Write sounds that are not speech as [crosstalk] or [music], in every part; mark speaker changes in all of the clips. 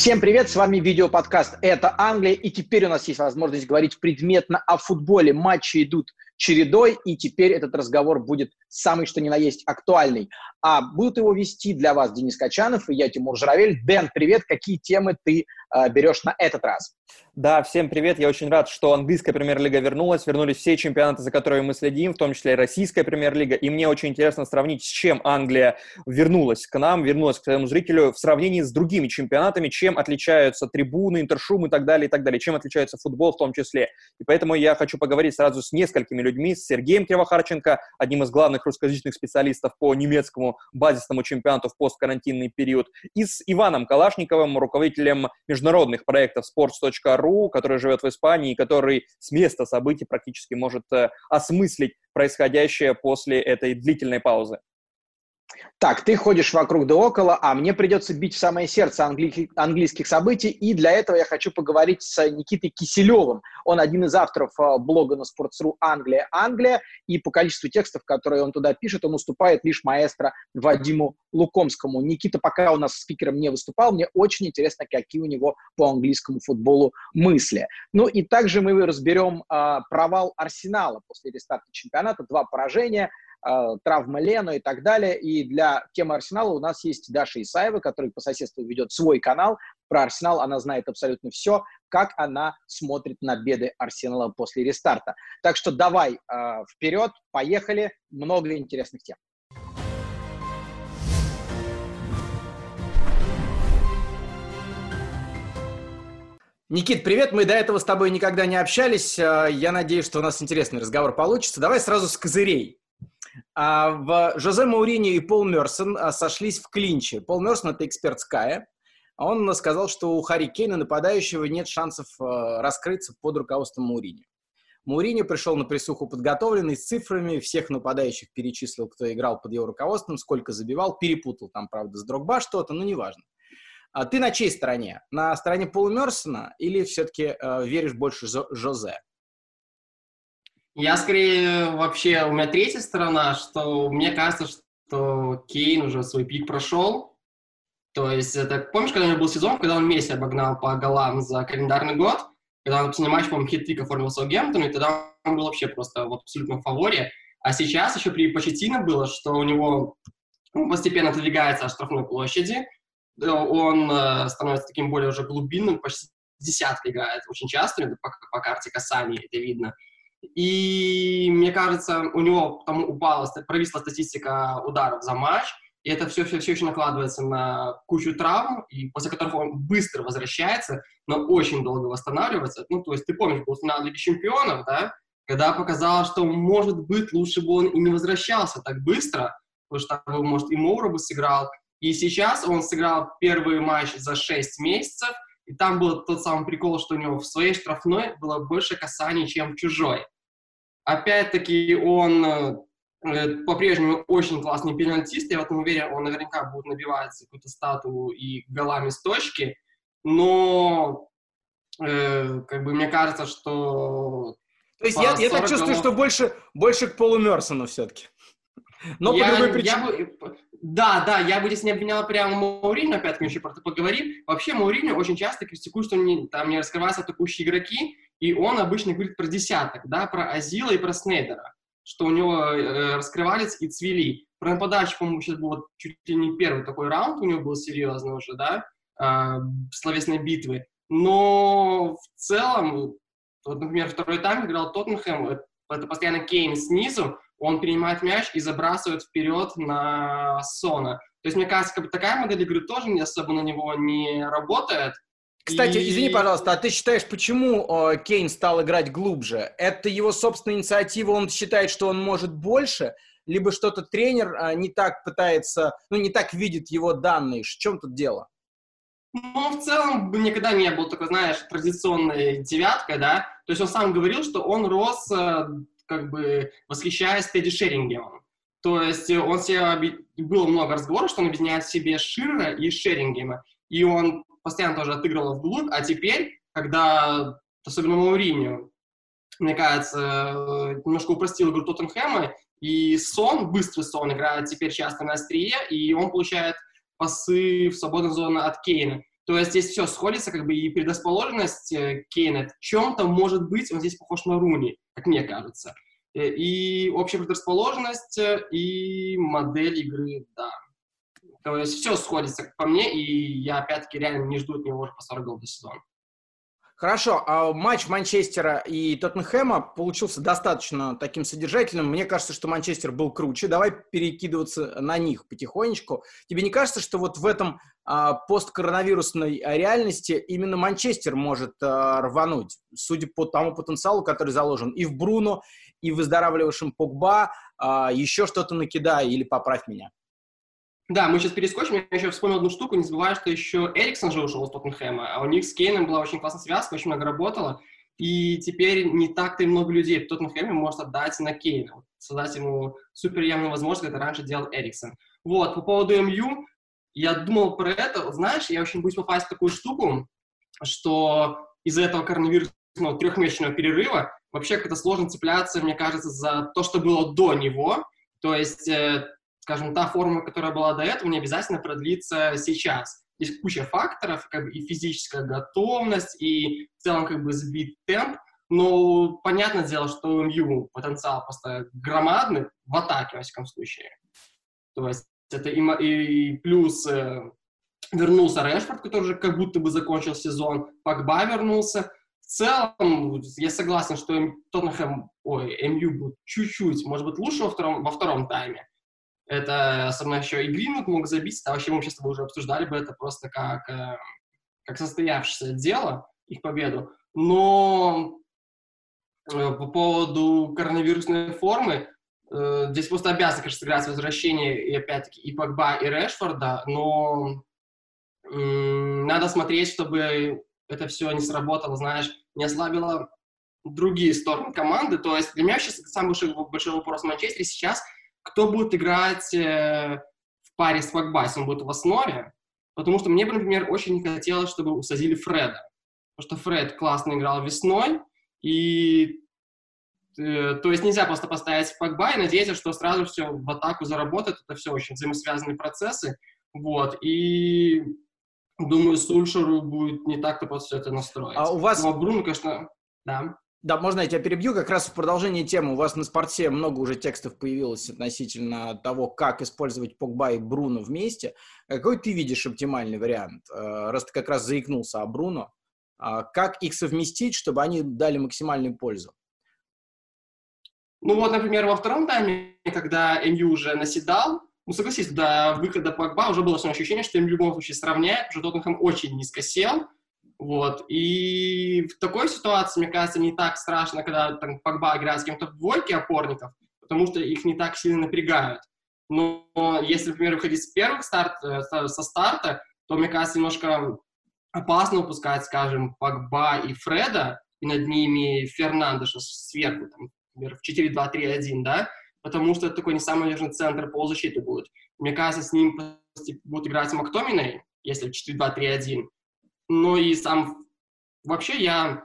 Speaker 1: Всем привет, с вами видеоподкаст «Это Англия», и теперь у нас есть возможность говорить предметно о футболе. Матчи идут чередой, и теперь этот разговор будет самый что ни на есть актуальный. А будут его вести для вас Денис Качанов и я, Тимур Журавель. Дэн, привет, какие темы ты э, берешь на этот раз?
Speaker 2: Да, всем привет. Я очень рад, что английская премьер-лига вернулась. Вернулись все чемпионаты, за которыми мы следим, в том числе и российская премьер-лига. И мне очень интересно сравнить, с чем Англия вернулась к нам, вернулась к своему зрителю в сравнении с другими чемпионатами, чем отличаются трибуны, интершум и так далее, и так далее, чем отличается футбол в том числе. И поэтому я хочу поговорить сразу с несколькими людьми, с Сергеем Кривохарченко, одним из главных русскоязычных специалистов по немецкому базисному чемпионату в посткарантинный период, и с Иваном Калашниковым, руководителем международных проектов sports.ru, который живет в Испании, который с места событий практически может э, осмыслить происходящее после этой длительной паузы.
Speaker 1: Так, ты ходишь вокруг да около, а мне придется бить в самое сердце англи- английских событий, и для этого я хочу поговорить с Никитой Киселевым. Он один из авторов э, блога на Sports.ru «Англия, Англия», и по количеству текстов, которые он туда пишет, он уступает лишь маэстро Вадиму Лукомскому. Никита пока у нас спикером не выступал, мне очень интересно, какие у него по английскому футболу мысли. Ну и также мы разберем э, провал Арсенала после рестарта чемпионата, два поражения – травма Лену и так далее. И для темы Арсенала у нас есть Даша Исаева, которая по соседству ведет свой канал про Арсенал. Она знает абсолютно все, как она смотрит на беды Арсенала после рестарта. Так что давай э, вперед, поехали. Много интересных тем. Никит, привет. Мы до этого с тобой никогда не общались. Э, я надеюсь, что у нас интересный разговор получится. Давай сразу с козырей. А в Жозе Маурини и Пол Мерсон а, сошлись в клинче. Пол Мерсон – это эксперт Ская. Он сказал, что у Харри Кейна, нападающего, нет шансов а, раскрыться под руководством Маурини. Маурини пришел на присуху подготовленный, с цифрами, всех нападающих перечислил, кто играл под его руководством, сколько забивал, перепутал там, правда, с Дрогба что-то, но неважно. А ты на чьей стороне? На стороне Пола Мерсона или все-таки э, веришь больше Жозе?
Speaker 3: Я скорее вообще, у меня третья сторона, что мне кажется, что Кейн уже свой пик прошел. То есть, это, помнишь, когда у него был сезон, когда он Месси обогнал по голам за календарный год, когда он последний матч, по-моему, хит-трик оформил Саутгемптон, и тогда он был вообще просто в абсолютном фаворе. А сейчас еще при Почетино было, что у него он постепенно отодвигается от штрафной площади, он э, становится таким более уже глубинным, почти десятка играет очень часто, по, по карте касаний это видно. И мне кажется, у него там упала, провисла статистика ударов за матч, и это все, все, все еще накладывается на кучу травм, и после которых он быстро возвращается, но очень долго восстанавливается. Ну, то есть ты помнишь, был финал Лиги Чемпионов, да, когда показалось, что, может быть, лучше бы он и не возвращался так быстро, потому что, может, и Моура бы сыграл. И сейчас он сыграл первый матч за 6 месяцев, и там был тот самый прикол, что у него в своей штрафной было больше касаний, чем в чужой. Опять-таки он э, по-прежнему очень классный пенальтист, я в этом уверен, он наверняка будет набивать какую-то статую и голами с точки, но э, как бы мне кажется, что...
Speaker 1: То есть я, я так чувствую, голов... что больше, больше к Полу Мерсону все-таки.
Speaker 3: Но я, по другой причине. Я бы, да, да, я бы здесь не обвинял прямо Мауриню, опять-таки еще про это поговорим. Вообще Мауриню очень часто критикует, что не, там не раскрываются атакующие игроки, и он обычно говорит про десяток, да, про Азила и про Снейдера, что у него э, раскрывались и цвели. Про нападающих, по-моему, сейчас был чуть ли не первый такой раунд у него был серьезный уже, да, э, словесной битвы. Но в целом, вот, например, второй тайм играл Тоттенхэм, э, это постоянно Кейн снизу, он принимает мяч и забрасывает вперед на Сона. То есть, мне кажется, как бы такая модель игры тоже не особо на него не работает.
Speaker 1: Кстати, и... извини, пожалуйста, а ты считаешь, почему э, Кейн стал играть глубже? Это его собственная инициатива, он считает, что он может больше, либо что-то тренер э, не так пытается, ну, не так видит его данные? В чем тут дело?
Speaker 3: Ну, в целом, никогда не был такой, знаешь, традиционной девяткой, да. То есть он сам говорил, что он рос э, как бы восхищаясь Тедди Шерингемом. То есть он себе, было много разговоров, что он объединяет в себе Ширера и Шерингема, и он постоянно тоже отыгрывал вглубь, а теперь, когда, особенно Мауриню, мне кажется, немножко упростил игру Тоттенхэма, и Сон, быстрый Сон играет теперь часто на острие, и он получает пасы в свободную зону от Кейна. То есть здесь все сходится, как бы и предрасположенность э, Кейна в чем-то может быть, он здесь похож на Руни, как мне кажется. Э, и общая предрасположенность, э, и модель игры, да. То есть все сходится по мне, и я опять-таки реально не жду от него уже по 40 голов до сезона.
Speaker 1: Хорошо, а матч Манчестера и Тоттенхэма получился достаточно таким содержательным. Мне кажется, что Манчестер был круче. Давай перекидываться на них потихонечку. Тебе не кажется, что вот в этом а, посткоронавирусной реальности именно Манчестер может а, рвануть, судя по тому потенциалу, который заложен и в Бруно, и в выздоравливающем Погба, а, еще что-то накидай или поправь меня.
Speaker 3: Да, мы сейчас перескочим. Я еще вспомнил одну штуку. Не забывай, что еще Эриксон же ушел из Тоттенхэма, а у них с Кейном была очень классная связка, очень много работала. И теперь не так-то и много людей в Тоттенхэме может отдать на Кейна, создать ему супер явную возможность, как это раньше делал Эриксон. Вот, по поводу МЮ, я думал про это. Знаешь, я очень боюсь попасть в такую штуку, что из-за этого коронавирусного трехмесячного перерыва вообще как-то сложно цепляться, мне кажется, за то, что было до него. То есть э, скажем, та форма, которая была до этого, не обязательно продлится сейчас. Есть куча факторов, как бы и физическая готовность, и в целом как бы сбит темп, но понятное дело, что МЮ потенциал просто громадный в атаке, во всяком случае. То есть это и, и плюс э, вернулся Решфорд, который уже как будто бы закончил сезон, Пакба вернулся. В целом, я согласен, что Тоттенхэм, ой, МЮ будет чуть-чуть, может быть, лучше во втором, во втором тайме, это особенно еще и Гринвуд мог забить, а вообще мы сейчас уже обсуждали бы это просто как, э, как состоявшееся дело, их победу. Но э, по поводу коронавирусной формы, э, здесь просто обязан, конечно, сыграть возвращение, и опять-таки, и Погба, и Решфорда, но надо смотреть, чтобы это все не сработало, знаешь, не ослабило другие стороны команды. То есть для меня сейчас самый большой, большой вопрос в Манчестере сейчас – кто будет играть э, в паре с Погба, он будет в основе, потому что мне например, очень не хотелось, чтобы усадили Фреда, потому что Фред классно играл весной, и э, то есть нельзя просто поставить Погба и надеяться, что сразу все в атаку заработает, это все очень взаимосвязанные процессы, вот, и думаю, Сульшеру будет не так-то просто все это настроить.
Speaker 1: А у вас...
Speaker 3: Но Бруно, конечно, да.
Speaker 1: Да, можно я тебя перебью? Как раз в продолжении темы. У вас на спорте много уже текстов появилось относительно того, как использовать Погба и Бруно вместе. Какой ты видишь оптимальный вариант? Э, раз ты как раз заикнулся о Бруно, а как их совместить, чтобы они дали максимальную пользу?
Speaker 3: Ну вот, например, во втором тайме, когда МЮ уже наседал, ну согласись, до выхода Погба уже было ощущение, что им в любом случае сравняет, что Тоттенхэм очень низко сел, вот. И в такой ситуации, мне кажется, не так страшно, когда там Погба играет с кем-то в двойке опорников, потому что их не так сильно напрягают. Но если, например, выходить с первых старт, э, со старта, то, мне кажется, немножко опасно упускать, скажем, Погба и Фреда, и над ними Фернандеша сверху, там, например, в 4-2-3-1, да, потому что это такой не самый важный центр полузащиты будет. Мне кажется, с ним будет играть Мактоминой, если в 4-2-3-1, но и сам... Вообще я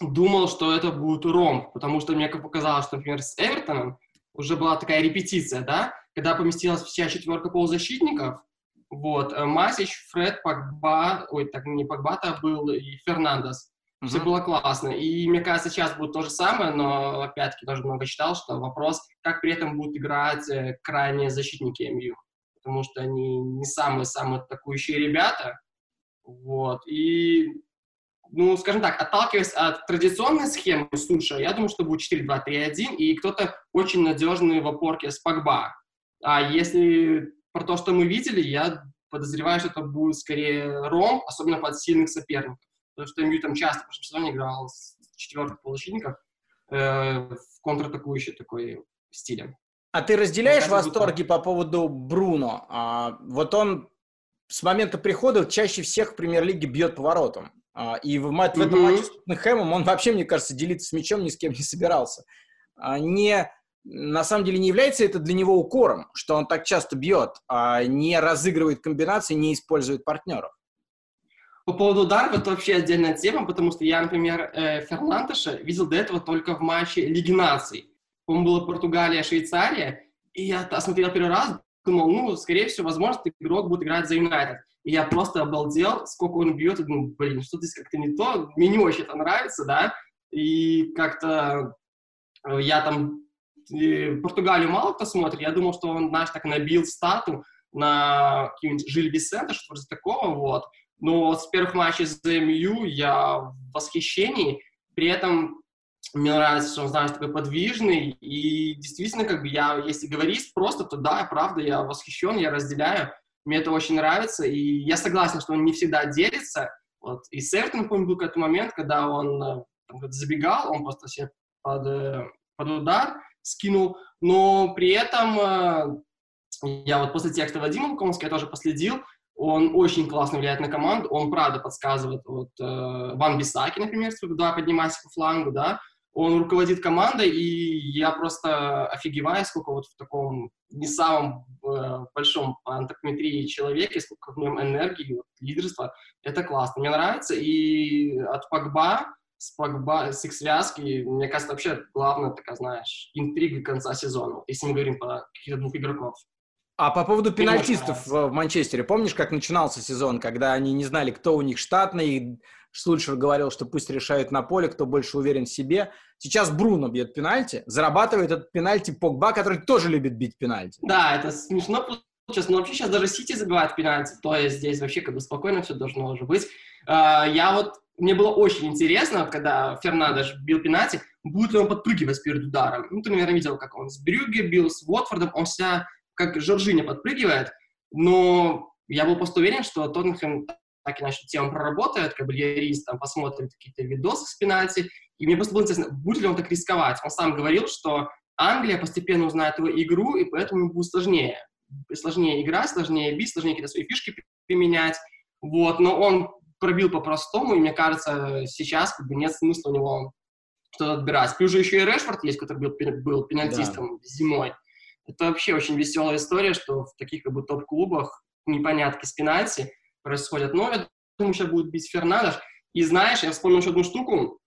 Speaker 3: думал, что это будет ромб, потому что мне показалось, что, например, с Эвертоном уже была такая репетиция, да, когда поместилась вся четверка полузащитников, вот, э, Масич, Фред, Пакба, ой, так не Пакба-то был, и Фернандес. Mm-hmm. Все было классно. И мне кажется, сейчас будет то же самое, но опять-таки тоже много читал, что вопрос, как при этом будут играть э, крайние защитники МЮ. Потому что они не самые-самые атакующие ребята, вот. И, ну, скажем так, отталкиваясь от традиционной схемы Суша, я думаю, что будет 4-2-3-1, и кто-то очень надежный в опорке с Погба. А если про то, что мы видели, я подозреваю, что это будет скорее Ром, особенно под сильных соперников. Потому что МЮ там часто в прошлом сезоне играл с четверых полузащитников э, в контратакующей такой стиле.
Speaker 1: А ты разделяешь восторги по поводу Бруно? А, вот он с момента прихода чаще всех в премьер-лиге бьет поворотом. А, и в, в этом матче с Тоттенхэмом он вообще, мне кажется, делиться с мячом ни с кем не собирался. А, не, на самом деле не является это для него укором, что он так часто бьет, а не разыгрывает комбинации, не использует партнеров.
Speaker 3: По поводу ударов это вообще отдельная тема, потому что я, например, э, Фернандеша видел до этого только в матче Лиги наций. По-моему, была Португалия, Швейцария, и я смотрел первый раз, думал, ну, скорее всего, возможно, игрок будет играть за Юнайтед. И я просто обалдел, сколько он бьет, и думаю, блин, что здесь как-то не то, мне не очень это нравится, да, и как-то э, я там Португалию мало кто смотрит, я думал, что он, знаешь, так набил стату на какие-нибудь Жиль Висента, что-то такого, вот. Но с первых матчей за МЮ я в восхищении, при этом мне нравится, что он, знаешь, такой подвижный, и действительно, как бы я, если говорить просто, то да, правда, я восхищен, я разделяю, мне это очень нравится, и я согласен, что он не всегда делится, вот, и с Эвертоном, помню, был какой-то момент, когда он э, там, забегал, он просто себе под, э, под удар скинул, но при этом э, я вот после текста Вадима Лукомского я тоже последил, он очень классно влияет на команду, он правда подсказывает, вот Ван Бисаки, например, когда поднимайся по флангу, да, он руководит командой, и я просто офигеваю, сколько вот в таком не самом э, большом по антропометрии человеке, сколько в нем энергии, вот, лидерства, это классно, мне нравится, и от Погба, с Погба, с их связки, мне кажется, вообще главная такая, знаешь, интрига конца сезона, если мы говорим про каких-то двух игроков.
Speaker 1: А по поводу пенальтистов в Манчестере, помнишь, как начинался сезон, когда они не знали, кто у них штатный, и Сульшер говорил, что пусть решают на поле, кто больше уверен в себе. Сейчас Бруно бьет пенальти, зарабатывает этот пенальти Погба, который тоже любит бить пенальти.
Speaker 3: Да, это смешно получилось, но вообще сейчас даже Сити забивает пенальти, то есть здесь вообще как бы спокойно все должно уже быть. А, я вот, мне было очень интересно, когда Фернандеш бил пенальти, будет ли он подпрыгивать перед ударом. Ну, ты, наверное, видел, как он с Брюгге бил, с Уотфордом, он вся как Жоржиня подпрыгивает, но я был просто уверен, что Тоттенхэм так иначе тему проработает, как бы Льерис там посмотрит какие-то видосы с пенальти, и мне просто было интересно, будет ли он так рисковать. Он сам говорил, что Англия постепенно узнает его игру, и поэтому ему будет сложнее. Сложнее играть, сложнее бить, сложнее какие-то свои фишки применять. Вот, но он пробил по-простому, и мне кажется, сейчас как бы нет смысла у него что-то отбирать. Плюс же еще и Решфорд есть, который был, был пенальтистом да. зимой. Это вообще очень веселая история, что в таких как бы топ-клубах непонятки с пенальти происходят. Но я думаю, сейчас будет бить Фернандеш. И знаешь, я вспомнил еще одну штуку.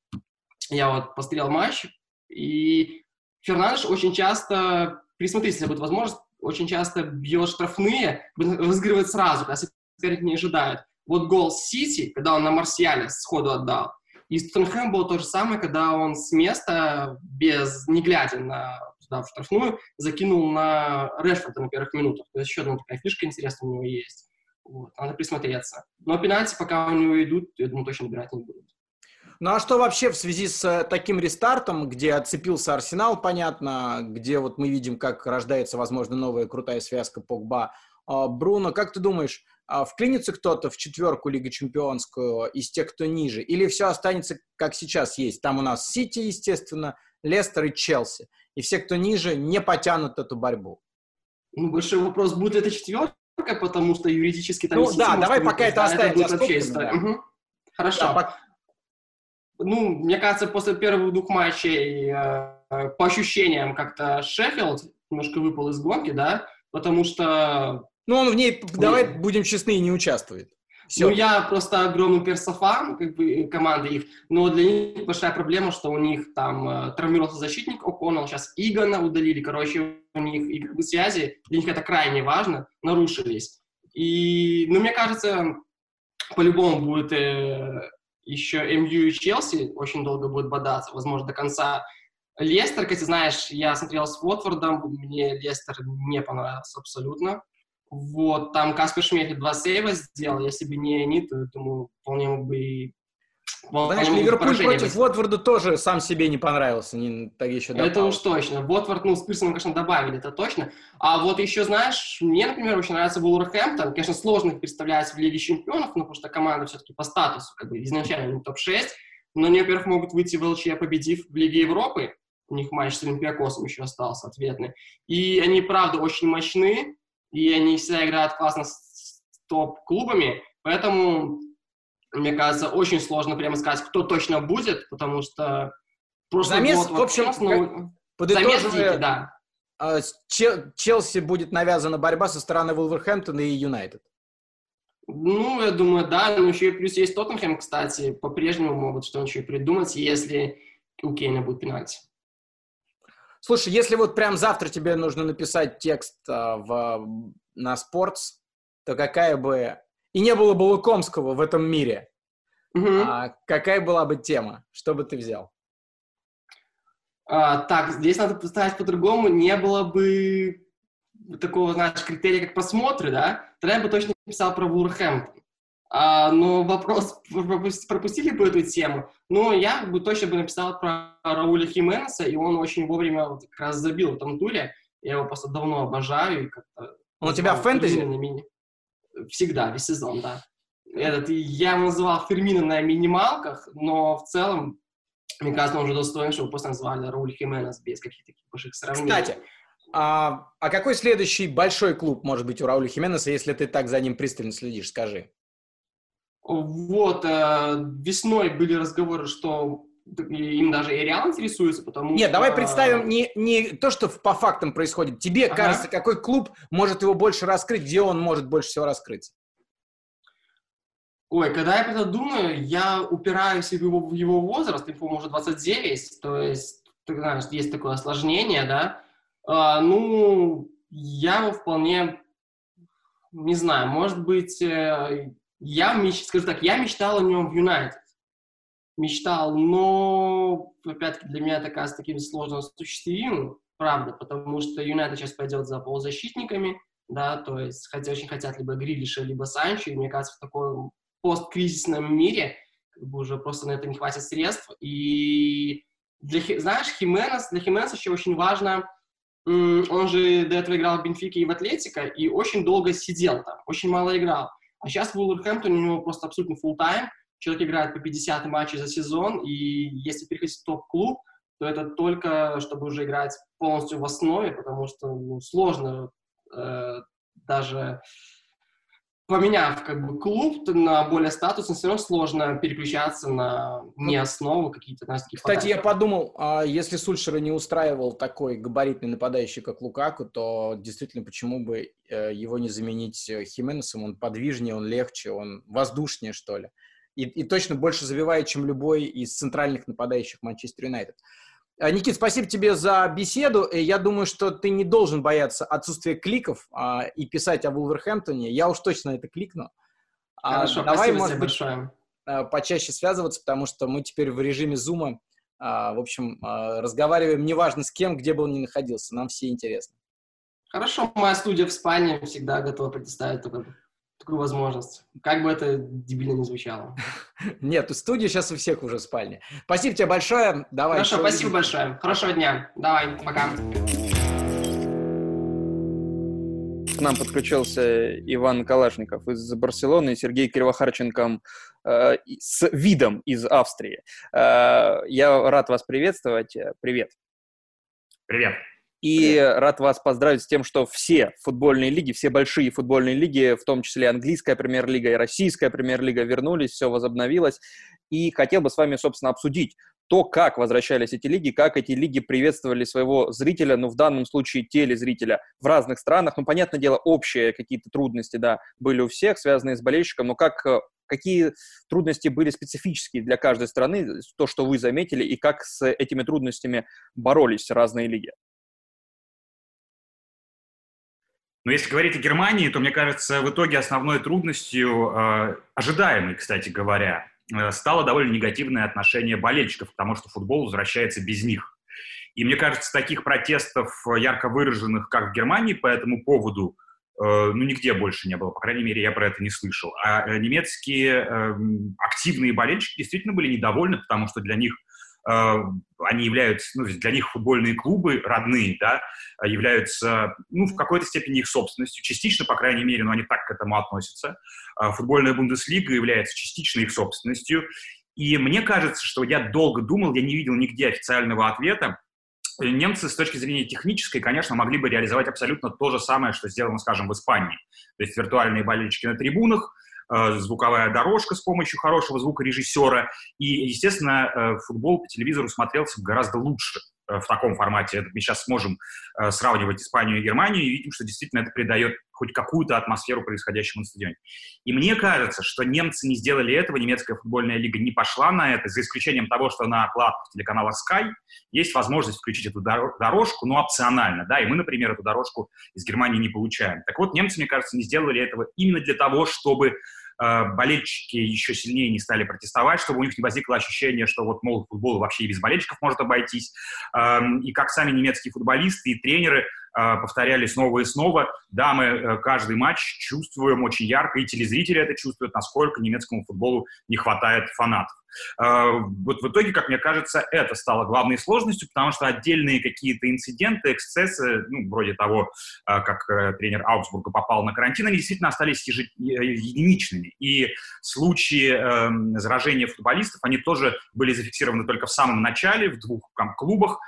Speaker 3: Я вот посмотрел матч, и Фернандеш очень часто, присмотрите, если будет возможность, очень часто бьет штрафные, разыгрывает сразу, когда соперник не ожидает. Вот гол Сити, когда он на Марсиале сходу отдал, и с Тоттенхэм было то же самое, когда он с места, без, не глядя на туда, в штрафную, закинул на Решфорда на первых минутах. То есть еще одна такая фишка интересная у него есть. Вот, надо присмотреться. Но пенальти пока у него идут, я думаю, точно набирать не будут.
Speaker 1: Ну а что вообще в связи с э, таким рестартом, где отцепился Арсенал, понятно, где вот мы видим, как рождается, возможно, новая крутая связка Погба, а, Бруно, как ты думаешь, а, вклинится кто-то в четверку Лиги Чемпионскую из тех, кто ниже? Или все останется, как сейчас есть? Там у нас Сити, естественно, Лестер и Челси. И все, кто ниже, не потянут эту борьбу.
Speaker 3: Ну, большой вопрос, будет это четверка, потому что юридически там...
Speaker 1: Ну да, давай пока это оставим
Speaker 3: это вообще история. Угу. Хорошо. Да. Ну, мне кажется, после первых двух матчей э, по ощущениям как-то Шеффилд немножко выпал из гонки, да, потому что...
Speaker 1: Ну, он в ней, давай будем честны, не участвует.
Speaker 3: Все. Ну, я просто огромный персофан как бы, команды их, но для них большая проблема, что у них там э, травмировался защитник О'Коннелл, сейчас Игона удалили, короче, у них и как бы, связи, для них это крайне важно, нарушились. И, ну, мне кажется, по-любому будет э, еще МЮ и Челси очень долго будет бодаться, возможно, до конца. Лестер, как ты знаешь, я смотрел с Уотфордом, мне Лестер не понравился абсолютно. Вот, там Каспер Шмехель два сейва сделал, если бы не они, то, думаю, вполне мог бы и...
Speaker 1: Знаешь, Ливерпуль против Уотфорда тоже сам себе не понравился, не, так еще
Speaker 3: добавил. Это уж точно. Уотфорд, ну, с Пирсоном, конечно, добавили, это точно. А вот еще, знаешь, мне, например, очень нравится Вулверхэмптон. Конечно, сложно их представлять в Лиге Чемпионов, ну, потому что команда все-таки по статусу, как бы, изначально не топ-6. Но они, во-первых, могут выйти в ЛЧ, победив в Лиге Европы. У них матч с Олимпиакосом еще остался ответный. И они, правда, очень мощны и они всегда играют классно с топ-клубами, поэтому, мне кажется, очень сложно прямо сказать, кто точно будет, потому что
Speaker 1: просто Замес, год, в общем, ну, подытоживая, да. А, Челси будет навязана борьба со стороны Вулверхэмптона и Юнайтед.
Speaker 3: Ну, я думаю, да. Но еще и плюс есть Тоттенхэм, кстати. По-прежнему могут что-нибудь еще придумать, если у Кейна будет пенальти.
Speaker 1: Слушай, если вот прям завтра тебе нужно написать текст а, в, на Sports, то какая бы... И не было бы Лукомского в этом мире, угу. а какая была бы тема? Что бы ты взял?
Speaker 3: А, так, здесь надо поставить по-другому. Не было бы такого, знаешь, критерия, как просмотры, да? Тогда я бы точно писал про Вулверхэмптон. А, но вопрос, пропустили бы эту тему? Ну, я бы точно бы написал про Рауля Хименеса, и он очень вовремя вот как раз забил в этом туре. Я его просто давно обожаю. И как-то,
Speaker 1: он у тебя в фэнтези?
Speaker 3: Всегда, весь сезон, да. Этот, я его называл Фермина на минималках, но в целом, мне кажется, он уже достоин, чтобы просто назвали Рауль Хименес без каких-то больших сравнений.
Speaker 1: Кстати, а, а какой следующий большой клуб может быть у Рауля Хименеса, если ты так за ним пристально следишь, скажи?
Speaker 3: Вот, э, весной были разговоры, что им даже и Реал интересуется, потому
Speaker 1: Нет, что... давай представим не, не то, что по фактам происходит. Тебе ага. кажется, какой клуб может его больше раскрыть, где он может больше всего раскрыться?
Speaker 3: Ой, когда я это думаю, я упираюсь в его, в его возраст, ему уже 29, то есть, ты знаешь, есть такое осложнение, да. А, ну, я его вполне, не знаю, может быть, э, я, меч... скажу так, я мечтал о нем в Юнайтед. Мечтал, но, опять-таки, для меня это кажется таким сложно осуществимым, правда, потому что Юнайтед сейчас пойдет за полузащитниками, да, то есть хотя, очень хотят либо Грилиша, либо Санчо, и мне кажется, в таком посткризисном мире как бы уже просто на это не хватит средств. И для, знаешь, Хименес, для Хименеса еще очень важно, он же до этого играл в Бенфике и в Атлетико, и очень долго сидел там, очень мало играл. А сейчас в Вулверхэмптоне у него просто абсолютно full тайм Человек играет по 50 матчей за сезон, и если переходить в топ-клуб, то это только чтобы уже играть полностью в основе, потому что ну, сложно э, даже поменяв как бы клуб на более статусный, все равно сложно переключаться на не основу какие-то. Знаешь,
Speaker 1: такие Кстати, подачи. я подумал, а если Сульшера не устраивал такой габаритный нападающий, как Лукаку, то действительно почему бы э, его не заменить э, Хименесом? Он подвижнее, он легче, он воздушнее, что ли. И, и точно больше забивает, чем любой из центральных нападающих Манчестер Юнайтед. А, Никит, спасибо тебе за беседу. Я думаю, что ты не должен бояться отсутствия кликов а, и писать о Вулверхэмптоне. Я уж точно это кликну.
Speaker 3: А, Хорошо, а, давай, может быть, большое.
Speaker 1: А, почаще связываться, потому что мы теперь в режиме зума. А, в общем, а, разговариваем неважно с кем, где бы он ни находился. Нам все интересно.
Speaker 3: Хорошо, моя студия в Испании всегда готова предоставить такой такую возможность. Как бы это дебильно не звучало.
Speaker 1: Нет, студия сейчас у всех уже в спальне. Спасибо тебе большое. Давай.
Speaker 3: Хорошо, спасибо большое. Хорошего дня. Давай, пока.
Speaker 2: К нам подключился Иван Калашников из Барселоны и Сергей Кривохарченко э, с видом из Австрии. Э, я рад вас приветствовать. Привет.
Speaker 4: Привет.
Speaker 2: И рад вас поздравить с тем, что все футбольные лиги, все большие футбольные лиги, в том числе английская премьер-лига и российская премьер-лига вернулись, все возобновилось. И хотел бы с вами, собственно, обсудить то, как возвращались эти лиги, как эти лиги приветствовали своего зрителя, ну, в данном случае телезрителя в разных странах. Ну, понятное дело, общие какие-то трудности, да, были у всех, связанные с болельщиком, но как, какие трудности были специфические для каждой страны, то, что вы заметили, и как с этими трудностями боролись разные лиги?
Speaker 4: Но если говорить о Германии, то, мне кажется, в итоге основной трудностью, э, ожидаемой, кстати говоря, э, стало довольно негативное отношение болельщиков, потому что футбол возвращается без них. И мне кажется, таких протестов ярко выраженных, как в Германии, по этому поводу, э, ну, нигде больше не было. По крайней мере, я про это не слышал. А немецкие эм, активные болельщики действительно были недовольны, потому что для них Э, они являются, ну, для них футбольные клубы родные, да, являются, ну, в какой-то степени их собственностью, частично, по крайней мере, но они так к этому относятся. Э, футбольная Бундеслига является частично их собственностью. И мне кажется, что я долго думал, я не видел нигде официального ответа, немцы с точки зрения технической, конечно, могли бы реализовать абсолютно то же самое, что сделано, скажем, в Испании. То есть виртуальные болельщики на трибунах, звуковая дорожка с помощью хорошего звукорежиссера. И, естественно, э, футбол по телевизору смотрелся гораздо лучше, в таком формате. Это мы сейчас сможем сравнивать Испанию и Германию и видим, что действительно это придает хоть какую-то атмосферу происходящему на стадионе. И мне кажется, что немцы не сделали этого, немецкая футбольная лига не пошла на это, за исключением того, что на платных телеканалах Sky есть возможность включить эту дорожку, но опционально, да, и мы, например, эту дорожку из Германии не получаем. Так вот, немцы, мне кажется, не сделали этого именно для того, чтобы э, болельщики еще сильнее не стали протестовать, чтобы у них не возникло ощущение, что вот, мол, футбол вообще и без болельщиков может обойтись. Эм, и как сами немецкие футболисты и тренеры Э, повторяли снова и снова. Да, мы э, каждый матч чувствуем очень ярко, и телезрители это чувствуют, насколько немецкому футболу не хватает фанатов. Э, вот в итоге, как мне кажется, это стало главной сложностью, потому что отдельные какие-то инциденты, эксцессы, ну, вроде того, как тренер Аугсбурга попал на карантин, они действительно остались единичными. И случаи эм, заражения футболистов, они тоже были зафиксированы только в самом начале, в двух клубах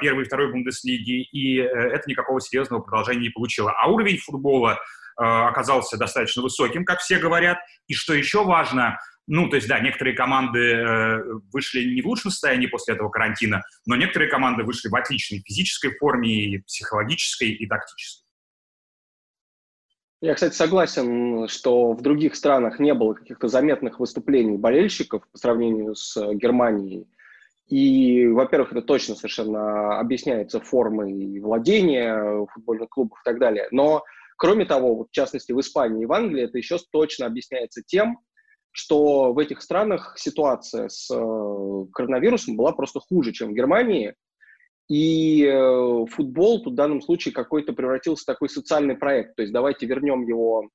Speaker 4: первой и второй Бундеслиги, и это никак никакого серьезного продолжения не получила. А уровень футбола э, оказался достаточно высоким, как все говорят. И что еще важно, ну, то есть, да, некоторые команды э, вышли не в лучшем состоянии после этого карантина, но некоторые команды вышли в отличной физической форме, и психологической, и тактической.
Speaker 5: Я, кстати, согласен, что в других странах не было каких-то заметных выступлений болельщиков по сравнению с Германией. И, во-первых, это точно совершенно объясняется формой владения футбольных клубов и так далее. Но, кроме того, вот, в частности, в Испании и в Англии это еще точно объясняется тем, что в этих странах ситуация с э, коронавирусом была просто хуже, чем в Германии. И э, футбол тут в данном случае какой-то превратился в такой социальный проект. То есть давайте вернем его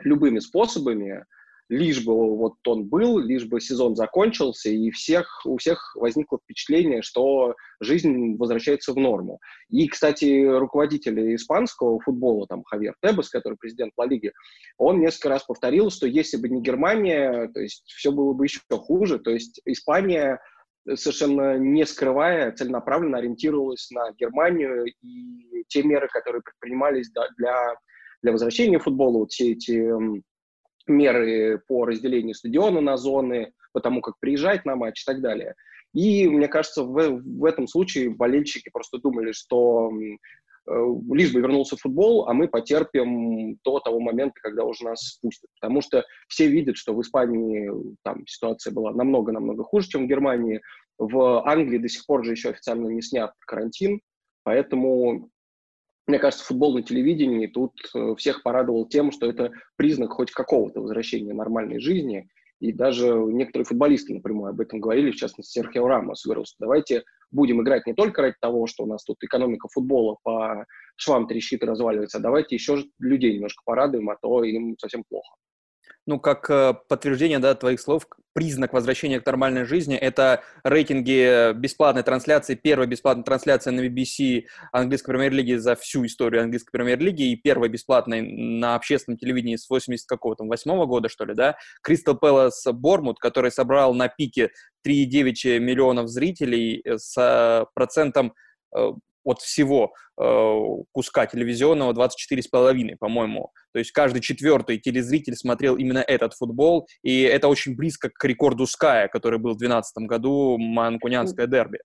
Speaker 5: любыми способами, лишь бы вот он был, лишь бы сезон закончился, и всех, у всех возникло впечатление, что жизнь возвращается в норму. И, кстати, руководитель испанского футбола, там, Хавьер Тебес, который президент Ла Лиги, он несколько раз повторил, что если бы не Германия, то есть все было бы еще хуже, то есть Испания совершенно не скрывая, целенаправленно ориентировалась на Германию и те меры, которые предпринимались для, для возвращения футбола, вот все эти меры по разделению стадиона на зоны, по тому, как приезжать на матч и так далее. И мне кажется, в, в этом случае болельщики просто думали, что э, лишь бы вернулся футбол, а мы потерпим до того момента, когда уже нас спустят. Потому что все видят, что в Испании там ситуация была намного-намного хуже, чем в Германии. В Англии до сих пор же еще официально не снят карантин, поэтому мне кажется, футбол на телевидении тут э, всех порадовал тем, что это признак хоть какого-то возвращения нормальной жизни. И даже некоторые футболисты напрямую об этом говорили, в частности, Серхио Рамос говорил, что давайте будем играть не только ради того, что у нас тут экономика футбола по швам трещит и разваливается, а давайте еще людей немножко порадуем, а то им совсем плохо
Speaker 2: ну, как э, подтверждение, да, твоих слов, признак возвращения к нормальной жизни, это рейтинги бесплатной трансляции, первая бесплатная трансляция на BBC английской премьер-лиги за всю историю английской премьер-лиги и первая бесплатная на общественном телевидении с 80 какого-то, восьмого года, что ли, да, Кристал Пэлас Бормут, который собрал на пике 3,9 миллионов зрителей с процентом э, от всего э, куска телевизионного 24,5, по-моему. То есть каждый четвертый телезритель смотрел именно этот футбол, и это очень близко к рекорду Ская, который был в 2012 году, манкунянское дерби.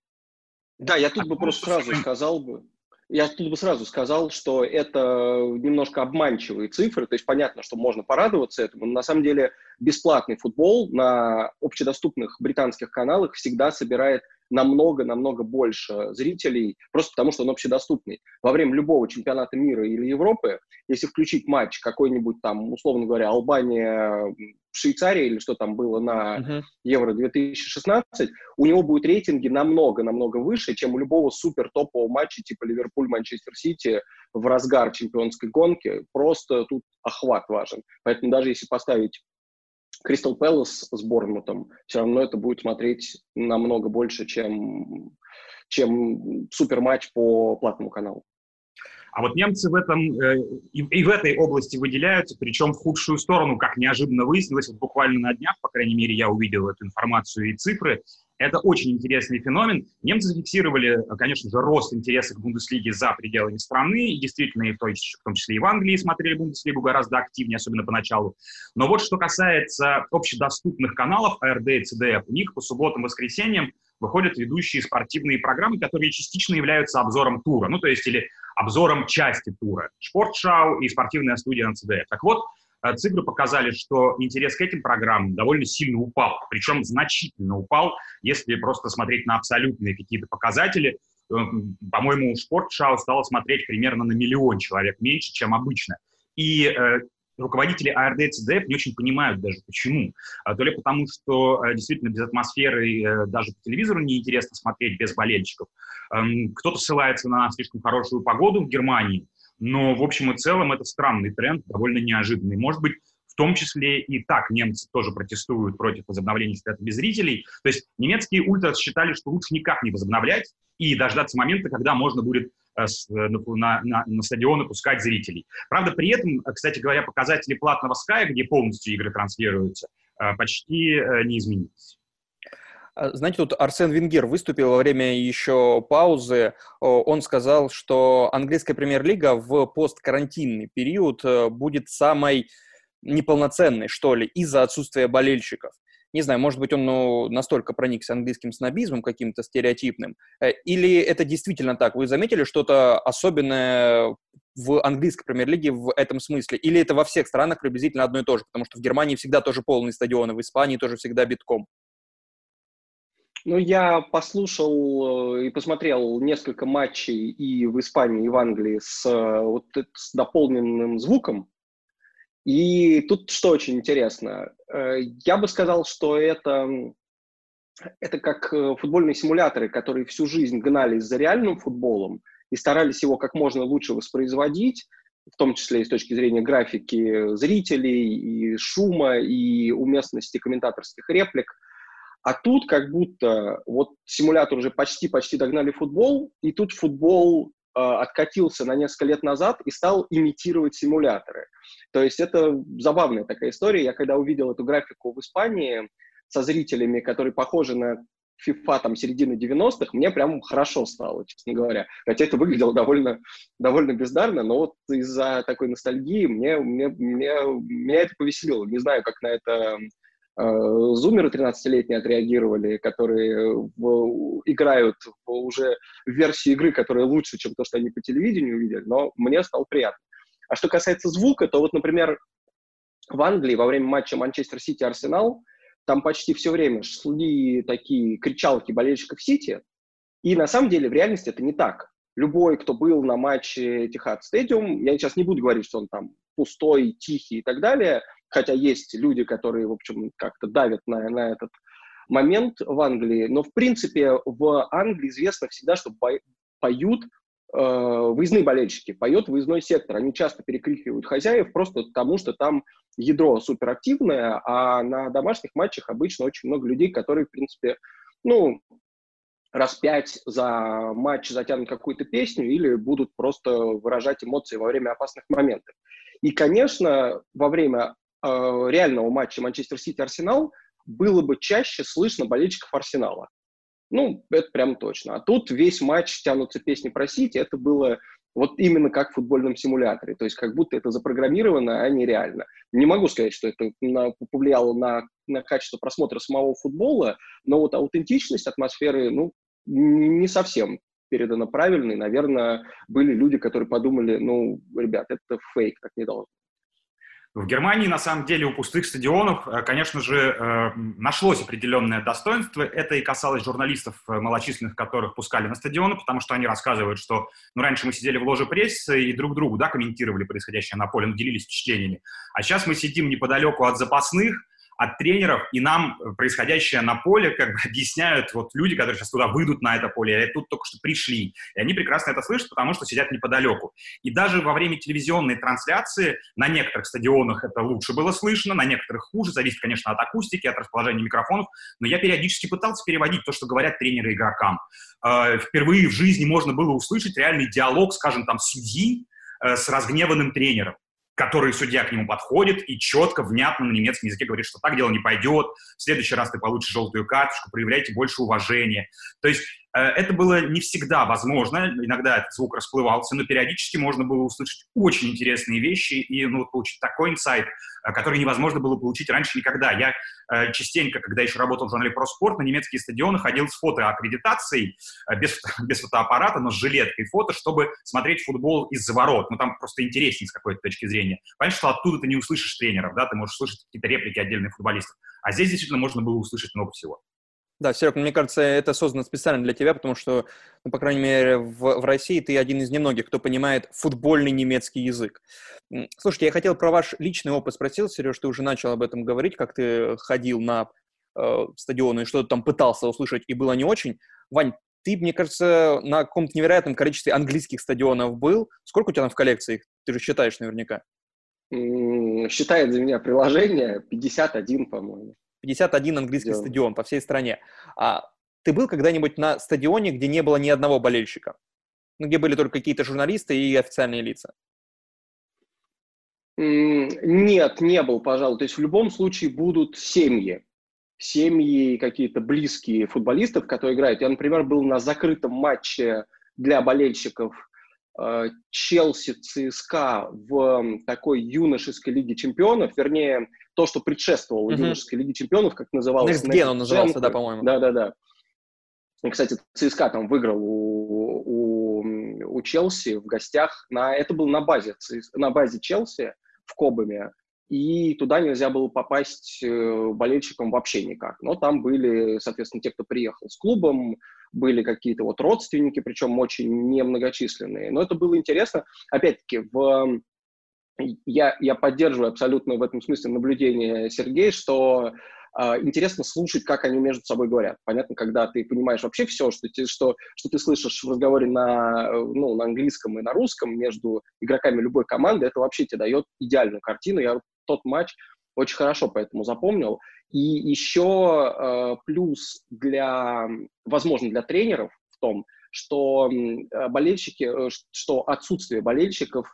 Speaker 5: Да, я тут бы просто сразу сказал бы, я тут бы сразу сказал, что это немножко обманчивые цифры, то есть понятно, что можно порадоваться этому, но на самом деле бесплатный футбол на общедоступных британских каналах всегда собирает намного-намного больше зрителей, просто потому что он общедоступный. Во время любого чемпионата мира или Европы, если включить матч какой-нибудь там, условно говоря, Албания, Швейцария или что там было на uh-huh. Евро 2016, у него будут рейтинги намного-намного выше, чем у любого супер топового матча типа Ливерпуль-Манчестер Сити в разгар чемпионской гонки. Просто тут охват важен. Поэтому даже если поставить Кристал Пэлас с Борнмутом, все равно это будет смотреть намного больше, чем, чем суперматч по платному каналу.
Speaker 4: А вот немцы в этом э, и, и в этой области выделяются, причем в худшую сторону, как неожиданно выяснилось, вот буквально на днях, по крайней мере, я увидел эту информацию и цифры. Это очень интересный феномен. Немцы зафиксировали, конечно же, рост интереса к Бундеслиге за пределами страны, и действительно, и в, той, в том числе и в Англии смотрели Бундеслигу гораздо активнее, особенно поначалу. Но вот что касается общедоступных каналов АРД и ЦДФ, у них по субботам и воскресеньям выходят ведущие спортивные программы, которые частично являются обзором тура, ну, то есть или обзором части тура. Спортшау и спортивная студия НЦД. Так вот, э, цифры показали, что интерес к этим программам довольно сильно упал, причем значительно упал, если просто смотреть на абсолютные какие-то показатели. Э, по-моему, Спортшау стало смотреть примерно на миллион человек меньше, чем обычно. И э, руководители АРД и ЦДФ не очень понимают даже почему. А, то ли потому, что э, действительно без атмосферы даже по телевизору неинтересно смотреть без болельщиков. Эм, кто-то ссылается на слишком хорошую погоду в Германии, но в общем и целом это странный тренд, довольно неожиданный. Может быть, в том числе и так немцы тоже протестуют против возобновления чемпионата без зрителей. То есть немецкие ультрас считали, что лучше никак не возобновлять и дождаться момента, когда можно будет Э, э, на, на, на стадионы пускать зрителей. Правда, при этом, э, кстати говоря, показатели платного Sky, где полностью игры транслируются, почти не изменились.
Speaker 2: А, знаете, тут Арсен Венгер выступил во время еще паузы. Он сказал, что английская премьер-лига в посткарантинный период будет самой неполноценной, что ли, из-за отсутствия болельщиков не знаю, может быть, он ну, настолько проникся английским снобизмом каким-то стереотипным, э, или это действительно так? Вы заметили что-то особенное в английской премьер-лиге в этом смысле? Или это во всех странах приблизительно одно и то же? Потому что в Германии всегда тоже полные стадионы, в Испании тоже всегда битком.
Speaker 5: Ну, я послушал э, и посмотрел несколько матчей и в Испании, и в Англии с, э, вот, с дополненным звуком. И тут что очень интересно. Э, я бы сказал, что это, это как футбольные симуляторы, которые всю жизнь гнались за реальным футболом и старались его как можно лучше воспроизводить, в том числе и с точки зрения графики зрителей, и шума, и уместности комментаторских реплик. А тут как будто вот симулятор уже почти-почти догнали футбол, и тут футбол э, откатился на несколько лет назад и стал имитировать симуляторы. То есть это забавная такая история. Я когда увидел эту графику в Испании со зрителями, которые похожи на FIFA там середины 90-х, мне прям хорошо стало, честно говоря. Хотя это выглядело довольно, довольно бездарно, но вот из-за такой ностальгии мне, мне, мне, меня это повеселило. Не знаю, как на это зумеры 13-летние отреагировали, которые в, играют в, уже в версии игры, которая лучше, чем то, что они по телевидению увидели, но мне стало приятно. А что касается звука, то вот, например, в Англии во время матча Манчестер Сити-Арсенал там почти все время шли такие кричалки болельщиков Сити, и на самом деле в реальности это не так. Любой, кто был на матче Тихат Стадиум, я сейчас не буду говорить, что он там пустой, тихий и так далее, хотя есть люди, которые, в общем, как-то давят на, на этот момент в Англии, но, в принципе, в Англии известно всегда, что поют э, выездные болельщики, поет выездной сектор. Они часто перекрикивают хозяев просто потому, что там ядро суперактивное, а на домашних матчах обычно очень много людей, которые, в принципе, ну, раз пять за матч затянут какую-то песню или будут просто выражать эмоции во время опасных моментов. И, конечно, во время реального матча Манчестер Сити-Арсенал было бы чаще слышно болельщиков Арсенала. Ну, это прям точно. А тут весь матч тянутся песни про Сити. Это было вот именно как в футбольном симуляторе. То есть как будто это запрограммировано, а не реально. Не могу сказать, что это на, повлияло на, на качество просмотра самого футбола, но вот аутентичность атмосферы, ну, не совсем передана правильно. Наверное, были люди, которые подумали, ну, ребят, это фейк, так не должно.
Speaker 4: В Германии, на самом деле, у пустых стадионов, э, конечно же, э, нашлось определенное достоинство. Это и касалось журналистов, э, малочисленных которых пускали на стадионы, потому что они рассказывают, что ну, раньше мы сидели в ложе прессы и друг другу да, комментировали происходящее на поле, ну, делились впечатлениями. А сейчас мы сидим неподалеку от запасных, от тренеров, и нам происходящее на поле как бы [laughs] объясняют вот люди, которые сейчас туда выйдут на это поле, или тут только что пришли. И они прекрасно это слышат, потому что сидят неподалеку. И даже во время телевизионной трансляции на некоторых стадионах это лучше было слышно, на некоторых хуже, зависит, конечно, от акустики, от расположения микрофонов, но я периодически пытался переводить то, что говорят тренеры игрокам. Э, впервые в жизни можно было услышать реальный диалог, скажем, там, судьи э, с разгневанным тренером который судья к нему подходит и четко, внятно на немецком языке говорит, что так дело не пойдет, в следующий раз ты получишь желтую карточку, проявляйте больше уважения. То есть это было не всегда возможно, иногда этот звук расплывался, но периодически можно было услышать очень интересные вещи и ну, получить такой инсайт, э, который невозможно было получить раньше никогда. Я э, частенько, когда еще работал в журнале про спорт, на немецкие стадионы ходил с фотоаккредитацией, без, [laughs] без фотоаппарата, но с жилеткой фото, чтобы смотреть футбол из-за ворот. Ну, там просто интереснее с какой-то точки зрения. Понятно, что оттуда ты не услышишь тренеров, да, ты можешь слышать какие-то реплики отдельных футболистов. А здесь действительно можно было услышать много всего.
Speaker 2: Да, Серег, мне кажется, это создано специально для тебя, потому что, ну, по крайней мере, в, в России ты один из немногих, кто понимает футбольный немецкий язык. Слушайте, я хотел про ваш личный опыт спросил, Сереж, ты уже начал об этом говорить, как ты ходил на э, стадионы и что-то там пытался услышать, и было не очень. Вань, ты, мне кажется, на каком-то невероятном количестве английских стадионов был. Сколько у тебя там в коллекции? Ты же считаешь наверняка.
Speaker 5: Считает за меня приложение 51, по-моему.
Speaker 2: 51 английский yeah. стадион по всей стране. А ты был когда-нибудь на стадионе, где не было ни одного болельщика? Ну, где были только какие-то журналисты и официальные лица?
Speaker 5: Нет, не был, пожалуй. То есть в любом случае будут семьи. Семьи какие-то близкие футболистов, которые играют. Я, например, был на закрытом матче для болельщиков Челси ЦСКА в такой юношеской лиге чемпионов, вернее, то, что предшествовало mm-hmm. юношеской лиге чемпионов, как называлось.
Speaker 2: Next Gen он назывался, да, по-моему.
Speaker 5: Да-да-да. И, кстати, ЦСКА там выиграл у, у, у Челси в гостях. На, это было на базе, на базе Челси в Кобаме. И туда нельзя было попасть э, болельщикам вообще никак. Но там были, соответственно, те, кто приехал с клубом, были какие-то вот родственники, причем очень немногочисленные. Но это было интересно. Опять-таки, в я, я поддерживаю абсолютно в этом смысле наблюдение Сергея, что э, интересно слушать, как они между собой говорят. Понятно, когда ты понимаешь вообще все, что, ты, что, что ты слышишь в разговоре на, ну, на английском и на русском между игроками любой команды, это вообще тебе дает идеальную картину. Я тот матч очень хорошо поэтому запомнил. И еще э, плюс для, возможно, для тренеров в том, что болельщики, э, что отсутствие болельщиков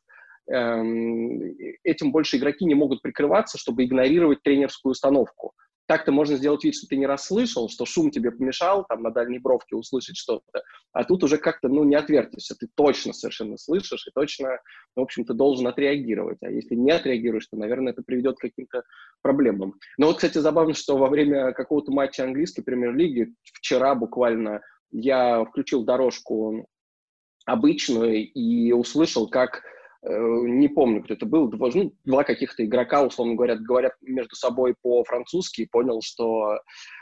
Speaker 5: Эм, этим больше игроки не могут прикрываться, чтобы игнорировать тренерскую установку. Так-то можно сделать вид, что ты не расслышал, что шум тебе помешал, там на дальней бровке услышать что-то, а тут уже как-то, ну, не отвертишься, ты точно совершенно слышишь и точно, в общем-то, должен отреагировать. А если не отреагируешь, то, наверное, это приведет к каким-то проблемам. Но вот, кстати, забавно, что во время какого-то матча английской премьер-лиги вчера буквально я включил дорожку обычную и услышал, как не помню, кто это был, два, ну, два каких-то игрока, условно говоря, говорят между собой по-французски, и понял, что,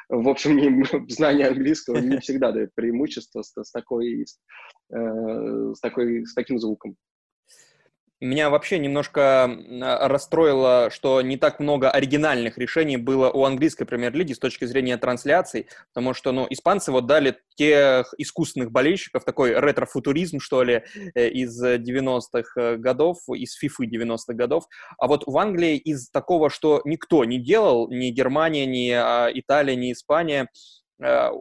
Speaker 5: в общем, не, [laughs] знание английского не [laughs] всегда дает преимущество с, с, такой, с, э, с, такой, с таким звуком.
Speaker 2: Меня вообще немножко расстроило, что не так много оригинальных решений было у английской премьер-лиги с точки зрения трансляций, потому что, ну, испанцы вот дали тех искусственных болельщиков, такой ретро-футуризм, что ли, э, из 90-х э, годов, из FIFA 90-х годов, а вот в Англии из такого, что никто не делал, ни Германия, ни а, Италия, ни Испания, э,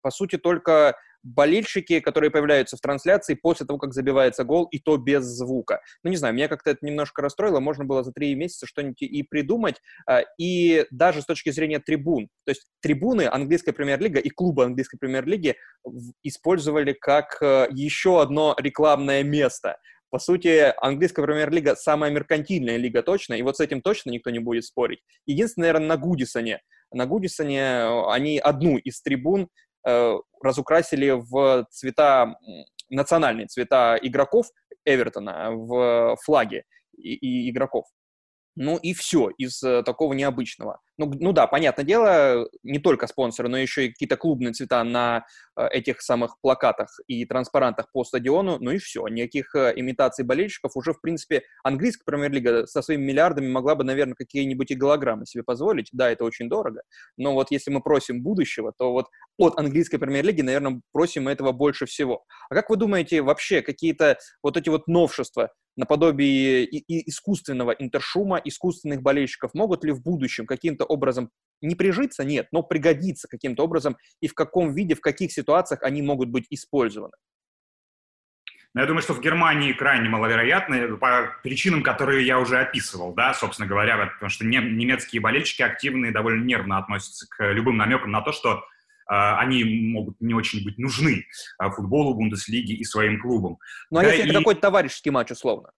Speaker 2: по сути, только болельщики, которые появляются в трансляции после того, как забивается гол, и то без звука. Ну, не знаю, меня как-то это немножко расстроило, можно было за три месяца что-нибудь и придумать, а, и даже с точки зрения трибун. То есть трибуны английской премьер-лиги и клубы английской премьер-лиги использовали как э, еще одно рекламное место. По сути, английская премьер-лига самая меркантильная лига точно, и вот с этим точно никто не будет спорить. Единственное, наверное, на Гудисоне. На Гудисоне э, они одну из трибун Э, разукрасили в цвета, национальные цвета игроков Эвертона в флаге и, и игроков. Ну и все из э, такого необычного. Ну, ну да, понятное дело, не только спонсоры, но еще и какие-то клубные цвета на э, этих самых плакатах и транспарантах по стадиону, ну и все. Никаких э, имитаций болельщиков. Уже, в принципе, английская премьер-лига со своими миллиардами могла бы, наверное, какие-нибудь и голограммы себе позволить. Да, это очень дорого, но вот если мы просим будущего, то вот от английской премьер-лиги, наверное, просим этого больше всего. А как вы думаете, вообще какие-то вот эти вот новшества, наподобие и, и искусственного интершума, искусственных болельщиков, могут ли в будущем каким-то образом не прижиться, нет, но пригодиться каким-то образом, и в каком виде, в каких ситуациях они могут быть использованы?
Speaker 4: Но я думаю, что в Германии крайне маловероятно по причинам, которые я уже описывал, да, собственно говоря, потому что немецкие болельщики активные довольно нервно относятся к любым намекам на то, что они могут не очень быть нужны футболу, Бундеслиги и своим клубам.
Speaker 2: Ну, а да, если и... это какой-то товарищеский матч, условно?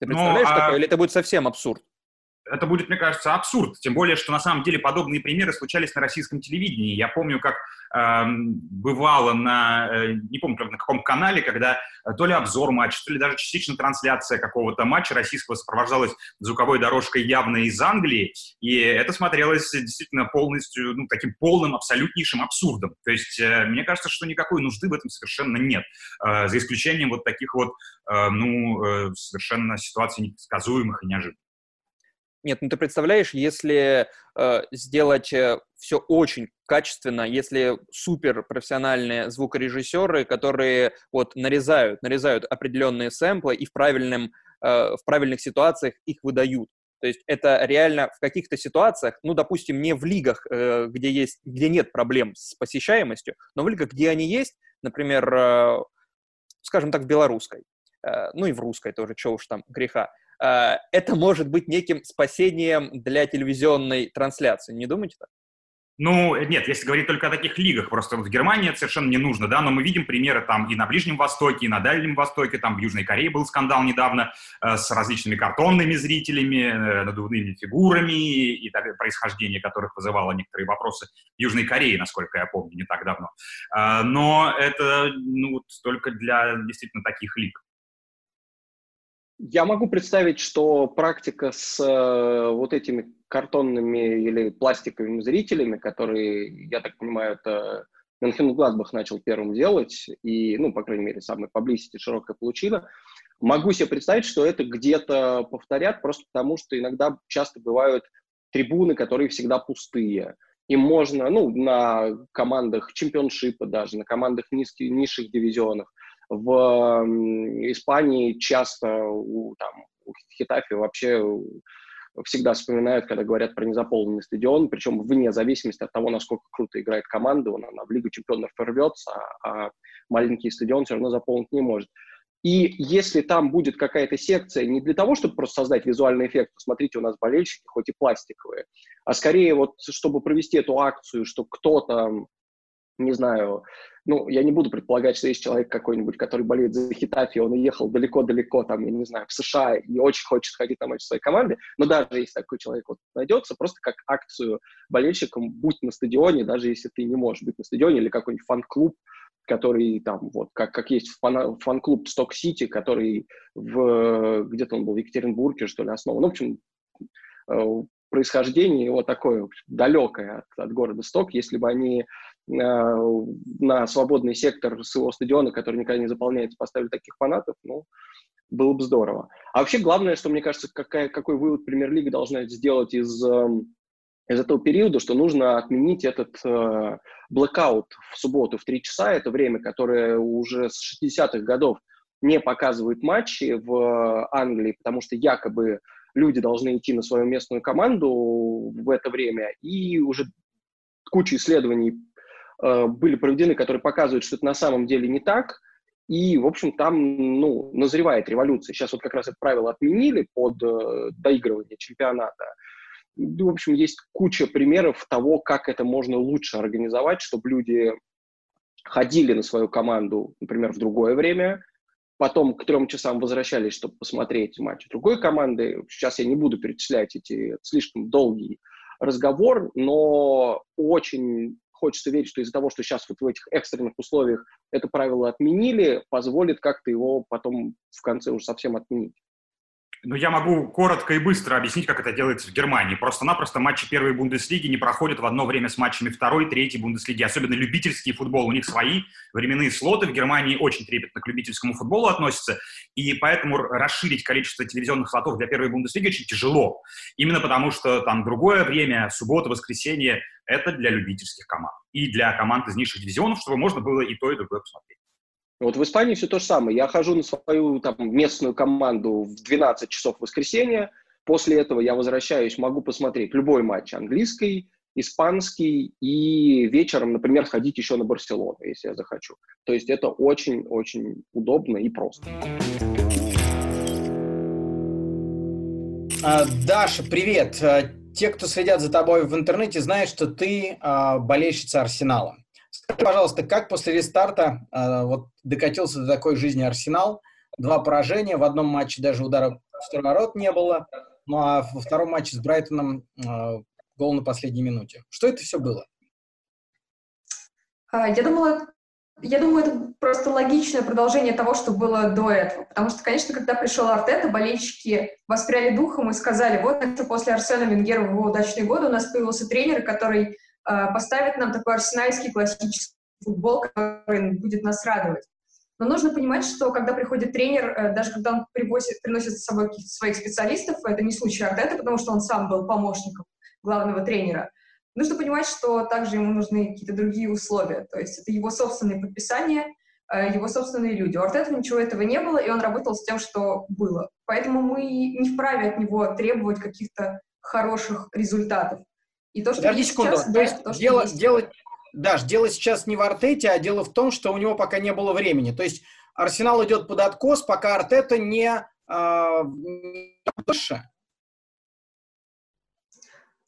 Speaker 2: Ты ну, представляешь Но, такое, а... или это будет совсем абсурд?
Speaker 4: Это будет, мне кажется, абсурд. Тем более, что на самом деле подобные примеры случались на российском телевидении. Я помню, как э, бывало на, э, не помню, на каком канале, когда э, то ли обзор матча, то ли даже частично трансляция какого-то матча российского сопровождалась звуковой дорожкой явно из Англии, и это смотрелось действительно полностью, ну, таким полным, абсолютнейшим абсурдом. То есть, э, мне кажется, что никакой нужды в этом совершенно нет, э, за исключением вот таких вот, э, ну, э, совершенно ситуаций непредсказуемых и неожиданных.
Speaker 2: Нет, ну ты представляешь, если э, сделать э, все очень качественно, если супер профессиональные звукорежиссеры, которые вот нарезают, нарезают определенные сэмплы и в, правильном, э, в правильных ситуациях их выдают. То есть это реально в каких-то ситуациях, ну, допустим, не в лигах, э, где, есть, где нет проблем с посещаемостью, но в лигах, где они есть, например, э, скажем так, в белорусской, э, ну и в русской тоже, чего уж там греха, это может быть неким спасением для телевизионной трансляции. Не думаете так?
Speaker 4: Ну, нет, если говорить только о таких лигах, просто в Германии это совершенно не нужно, да, но мы видим примеры там и на Ближнем Востоке, и на Дальнем Востоке, там в Южной Корее был скандал недавно э, с различными картонными зрителями, э, надувными фигурами и, и так, происхождение которых вызывало некоторые вопросы в Южной Корее, насколько я помню, не так давно. Э, но это, ну, только для действительно таких лиг.
Speaker 5: Я могу представить, что практика с э, вот этими картонными или пластиковыми зрителями, которые, я так понимаю, это Мюнхен-Гладбах начал первым делать, и, ну, по крайней мере, самые поблизости широкое получило, могу себе представить, что это где-то повторят, просто потому что иногда часто бывают трибуны, которые всегда пустые. И можно, ну, на командах чемпионшипа даже, на командах низких, низших дивизионах, в Испании часто у, там, у Хитафи вообще всегда вспоминают, когда говорят про незаполненный стадион, причем вне зависимости от того, насколько круто играет команда, он она в Лигу чемпионов рвется, а, а маленький стадион все равно заполнить не может. И если там будет какая-то секция не для того, чтобы просто создать визуальный эффект, посмотрите, у нас болельщики, хоть и пластиковые, а скорее вот, чтобы провести эту акцию, что кто-то, не знаю, ну, я не буду предполагать, что есть человек какой-нибудь, который болеет за Хетафе, он уехал далеко-далеко, там, я не знаю, в США и очень хочет ходить на матч своей команды, но даже если такой человек вот найдется, просто как акцию болельщикам, будь на стадионе, даже если ты не можешь быть на стадионе, или какой-нибудь фан-клуб, который там, вот, как, как есть фан, фан-клуб Сток Сити, который в, где-то он был в Екатеринбурге, что ли, основан. Ну, в общем, э, происхождение его такое далекое от, от города Сток, если бы они на свободный сектор своего стадиона, который никогда не заполняется, поставили таких фанатов, ну, было бы здорово. А вообще главное, что, мне кажется, какая, какой вывод премьер-лига должна сделать из, эм, из этого периода, что нужно отменить этот э, блэкаут в субботу в 3 часа. Это время, которое уже с 60-х годов не показывают матчи в Англии, потому что якобы люди должны идти на свою местную команду в это время, и уже куча исследований Э, были проведены, которые показывают, что это на самом деле не так. И, в общем, там ну, назревает революция. Сейчас вот как раз это правило отменили под э, доигрывание чемпионата. В общем, есть куча примеров того, как это можно лучше организовать, чтобы люди ходили на свою команду, например, в другое время, потом к трем часам возвращались, чтобы посмотреть матч другой команды. Сейчас я не буду перечислять эти слишком долгий разговор, но очень хочется верить, что из-за того, что сейчас вот в этих экстренных условиях это правило отменили, позволит как-то его потом в конце уже совсем отменить.
Speaker 4: Ну, я могу коротко и быстро объяснить, как это делается в Германии. Просто-напросто матчи первой Бундеслиги не проходят в одно время с матчами второй, третьей Бундеслиги. Особенно любительский футбол. У них свои временные слоты. В Германии очень трепетно к любительскому футболу относятся. И поэтому расширить количество телевизионных слотов для первой Бундеслиги очень тяжело. Именно потому, что там другое время, суббота, воскресенье, это для любительских команд. И для команд из низших дивизионов, чтобы можно было и то, и другое посмотреть.
Speaker 5: Вот в Испании все то же самое. Я хожу на свою там, местную команду в 12 часов воскресенья. После этого я возвращаюсь, могу посмотреть любой матч английский, испанский и вечером, например, сходить еще на Барселону, если я захочу. То есть это очень-очень удобно и просто.
Speaker 1: А, Даша, привет. А, те, кто следят за тобой в интернете, знают, что ты а, болельщица Арсенала. Скажи, пожалуйста, как после рестарта э, вот докатился до такой жизни Арсенал? Два поражения, в одном матче даже удара в сторону не было, ну а во втором матче с Брайтоном э, гол на последней минуте. Что это все было?
Speaker 6: А, я думала, я думаю, это просто логичное продолжение того, что было до этого. Потому что, конечно, когда пришел Артета, болельщики воспряли духом и сказали, вот это после Арсена Венгера в его удачные годы у нас появился тренер, который поставит нам такой арсенальский классический футбол, который будет нас радовать. Но нужно понимать, что когда приходит тренер, э, даже когда он привозит, приносит с собой своих специалистов, это не случай Артета, потому что он сам был помощником главного тренера, Нужно понимать, что также ему нужны какие-то другие условия. То есть это его собственные подписания, э, его собственные люди. У Артета ничего этого не было, и он работал с тем, что было. Поэтому мы не вправе от него требовать каких-то хороших результатов.
Speaker 1: И то, что Подожди секунду. Сейчас, то есть то, что дело, есть... дело, Даш, дело сейчас не в Артете, а дело в том, что у него пока не было времени. То есть Арсенал идет под откос, пока Артета не, э, не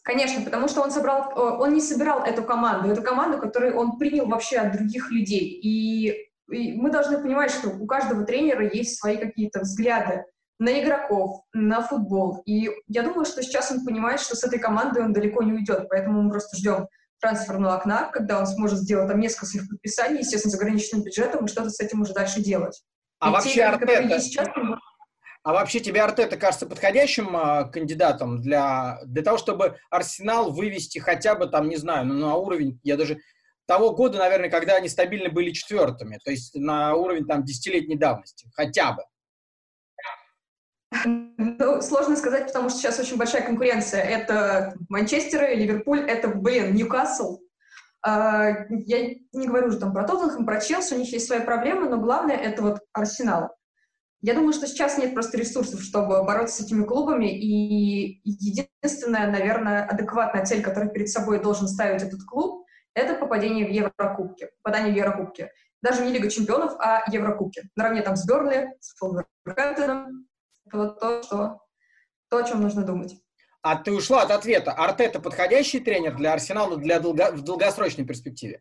Speaker 6: Конечно, потому что он собрал, э, он не собирал эту команду, эту команду, которую он принял вообще от других людей. И, и мы должны понимать, что у каждого тренера есть свои какие-то взгляды на игроков, на футбол. И я думаю, что сейчас он понимает, что с этой командой он далеко не уйдет, поэтому мы просто ждем трансферного окна, когда он сможет сделать там несколько своих подписаний, естественно, с ограниченным бюджетом, и что-то с этим уже дальше делать.
Speaker 1: А и вообще те, Артета, сейчас, а вообще тебе Артета кажется подходящим э, кандидатом для, для того, чтобы Арсенал вывести хотя бы там, не знаю, ну, на уровень, я даже того года, наверное, когда они стабильно были четвертыми, то есть на уровень там десятилетней давности, хотя бы.
Speaker 6: Ну, сложно сказать, потому что сейчас очень большая конкуренция. Это Манчестер, Ливерпуль, это, блин, Ньюкасл. Uh, я не говорю уже там про Тоттенхэм, про Челси, у них есть свои проблемы, но главное это вот Арсенал. Я думаю, что сейчас нет просто ресурсов, чтобы бороться с этими клубами, и единственная, наверное, адекватная цель, которую перед собой должен ставить этот клуб, это попадение в Еврокубки, попадание в Еврокубки. Даже не Лига чемпионов, а Еврокубки. Наравне там с Берли, с Фулверхэмптоном. Это вот то, что, то, о чем нужно думать.
Speaker 1: А ты ушла от ответа. Артета подходящий тренер для Арсенала для долго, в долгосрочной перспективе?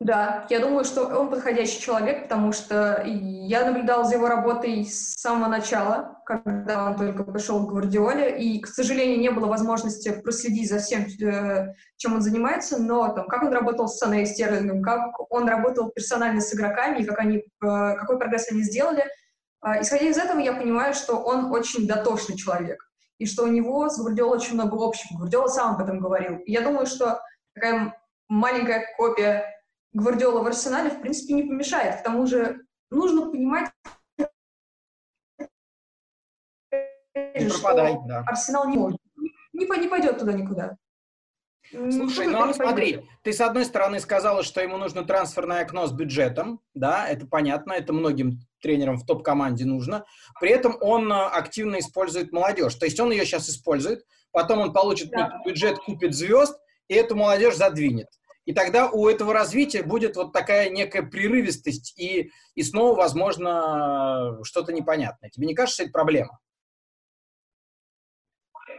Speaker 6: Да, я думаю, что он подходящий человек, потому что я наблюдала за его работой с самого начала, когда он только пришел к Гвардиоле, и, к сожалению, не было возможности проследить за всем, э, чем он занимается, но там, как он работал с Саной Стерлингом, как он работал персонально с игроками, и как они, э, какой прогресс они сделали. А, исходя из этого, я понимаю, что он очень дотошный человек, и что у него с Гвардиолой очень много общего. Гвардиола сам об этом говорил. И я думаю, что такая маленькая копия Гвардиола в Арсенале, в принципе, не помешает. К тому же нужно понимать, не пропадай, что да. Арсенал не может. Не, не пойдет туда никуда.
Speaker 1: Слушай, ну смотри, ты с одной стороны сказала, что ему нужно трансферное окно с бюджетом, да, это понятно, это многим тренерам в топ-команде нужно. При этом он а, активно использует молодежь, то есть он ее сейчас использует, потом он получит да. бюджет, купит звезд, и эту молодежь задвинет. И тогда у этого развития будет вот такая некая прерывистость, и, и снова, возможно, что-то непонятное. Тебе не кажется, это проблема?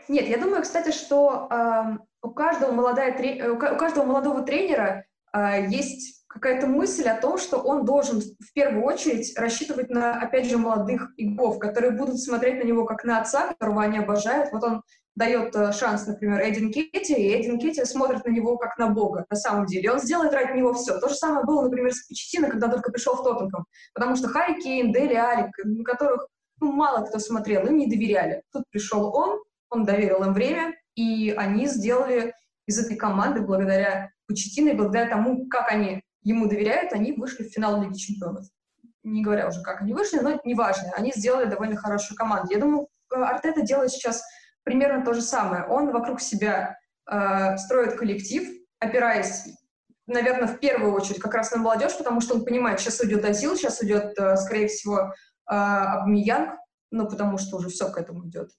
Speaker 6: Нет, я думаю, кстати, что э, у, каждого молодая, у каждого молодого тренера э, есть какая-то мысль о том, что он должен в первую очередь рассчитывать на, опять же, молодых игроков, которые будут смотреть на него как на отца, которого они обожают. Вот он дает э, шанс, например, Эдин Кетти, и Эдин Кетти смотрит на него как на бога, на самом деле. Он сделает ради него все. То же самое было, например, с Почетино, когда только пришел в Тоттенхэм. Потому что Харри Кейн, Дели Алик, на которых ну, мало кто смотрел, им не доверяли. Тут пришел он, он доверил им время, и они сделали из этой команды, благодаря Почетино благодаря тому, как они ему доверяют, они вышли в финал Лиги Чемпионов. Не говоря уже, как они вышли, но это не важно. Они сделали довольно хорошую команду. Я думаю, э, Артета делает сейчас примерно то же самое. Он вокруг себя э, строит коллектив, опираясь, наверное, в первую очередь как раз на молодежь, потому что он понимает, сейчас уйдет Азил, сейчас уйдет, э, скорее всего, э, Абмиянг, ну, потому что уже все к этому идет.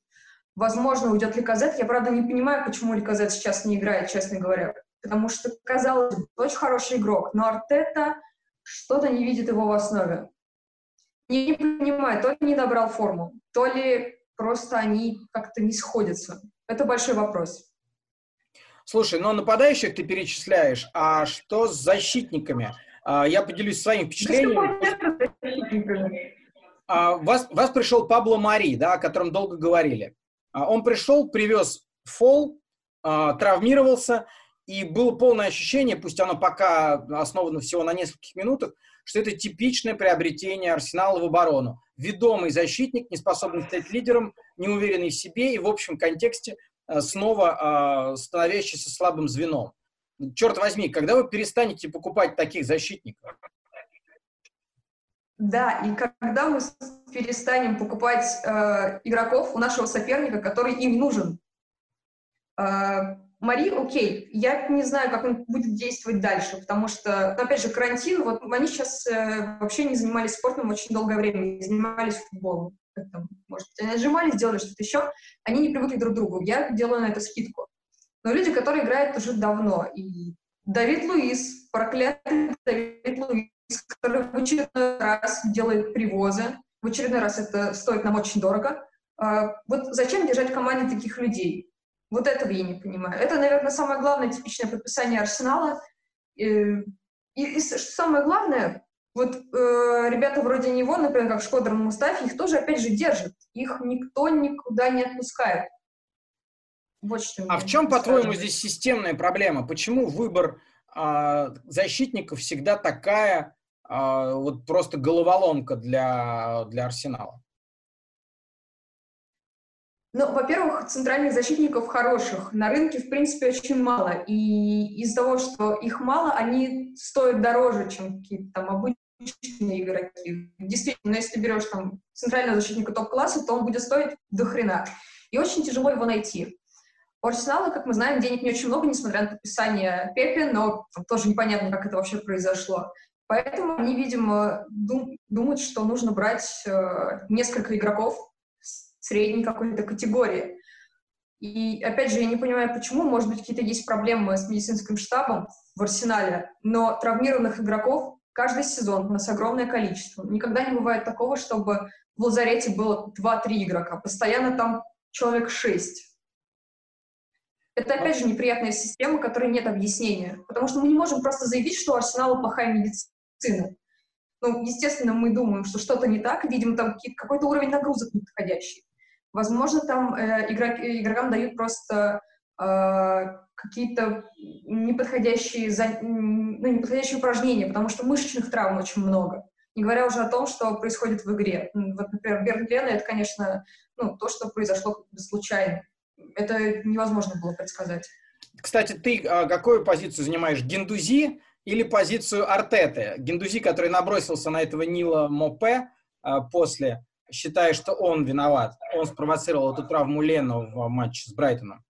Speaker 6: Возможно, уйдет Ликазет. Я, правда, не понимаю, почему Ликазет сейчас не играет, честно говоря. Потому что, казалось бы, очень хороший игрок, но Артета что-то не видит его в основе. Не, не понимаю, то ли не добрал форму, то ли просто они как-то не сходятся. Это большой вопрос.
Speaker 1: Слушай, но нападающих ты перечисляешь, а что с защитниками? А, я поделюсь своим впечатлением. А, вас, вас пришел Пабло Мари, да, о котором долго говорили. А, он пришел, привез фол, травмировался, и было полное ощущение, пусть оно пока основано всего на нескольких минутах, что это типичное приобретение Арсенала в оборону. Ведомый защитник, не способный стать лидером, неуверенный в себе и в общем контексте снова становящийся слабым звеном черт возьми, когда вы перестанете покупать таких защитников?
Speaker 6: Да, и когда мы перестанем покупать э, игроков у нашего соперника, который им нужен. Э, Мари, окей, я не знаю, как он будет действовать дальше, потому что, ну, опять же, карантин, вот они сейчас э, вообще не занимались спортом очень долгое время, не занимались футболом. Там, может, они отжимались, делали что-то еще, они не привыкли друг к другу. Я делаю на это скидку но люди, которые играют уже давно. И Давид Луис, проклятый Давид Луис, который в очередной раз делает привозы, в очередной раз это стоит нам очень дорого. А, вот зачем держать в команде таких людей? Вот этого я не понимаю. Это, наверное, самое главное типичное подписание Арсенала. И, и, и что самое главное, вот э, ребята вроде него, например, как Шкодар Мустафи, их тоже, опять же, держат. Их никто никуда не отпускает.
Speaker 1: Вот что а в чем, по-твоему, здесь системная проблема? Почему выбор а, защитников всегда такая а, вот просто головоломка для, для Арсенала?
Speaker 6: Ну, во-первых, центральных защитников хороших на рынке, в принципе, очень мало. И из-за того, что их мало, они стоят дороже, чем какие-то там обычные игроки. Действительно, если берешь там центрального защитника топ-класса, то он будет стоить до хрена. И очень тяжело его найти. У Арсенала, как мы знаем, денег не очень много, несмотря на подписание Пепе, но тоже непонятно, как это вообще произошло. Поэтому они, видимо, дум, думают, что нужно брать э, несколько игроков средней какой-то категории. И опять же, я не понимаю, почему, может быть, какие-то есть проблемы с медицинским штабом в Арсенале, но травмированных игроков каждый сезон у нас огромное количество. Никогда не бывает такого, чтобы в лазарете было 2-3 игрока. Постоянно там человек 6. Это, опять же, неприятная система, которой нет объяснения. Потому что мы не можем просто заявить, что у Арсенала плохая медицина. Ну, естественно, мы думаем, что что-то не так, видим там какой-то уровень нагрузок неподходящий. Возможно, там э, игрок, игрокам дают просто э, какие-то неподходящие, за, ну, неподходящие упражнения, потому что мышечных травм очень много. Не говоря уже о том, что происходит в игре. Вот, например, Берн Лена — это, конечно, ну, то, что произошло случайно это невозможно было предсказать.
Speaker 1: Кстати, ты а, какую позицию занимаешь? Гендузи или позицию Артеты? Гендузи, который набросился на этого Нила Мопе а, после, считая, что он виноват, он спровоцировал эту травму Лену в матче с Брайтоном.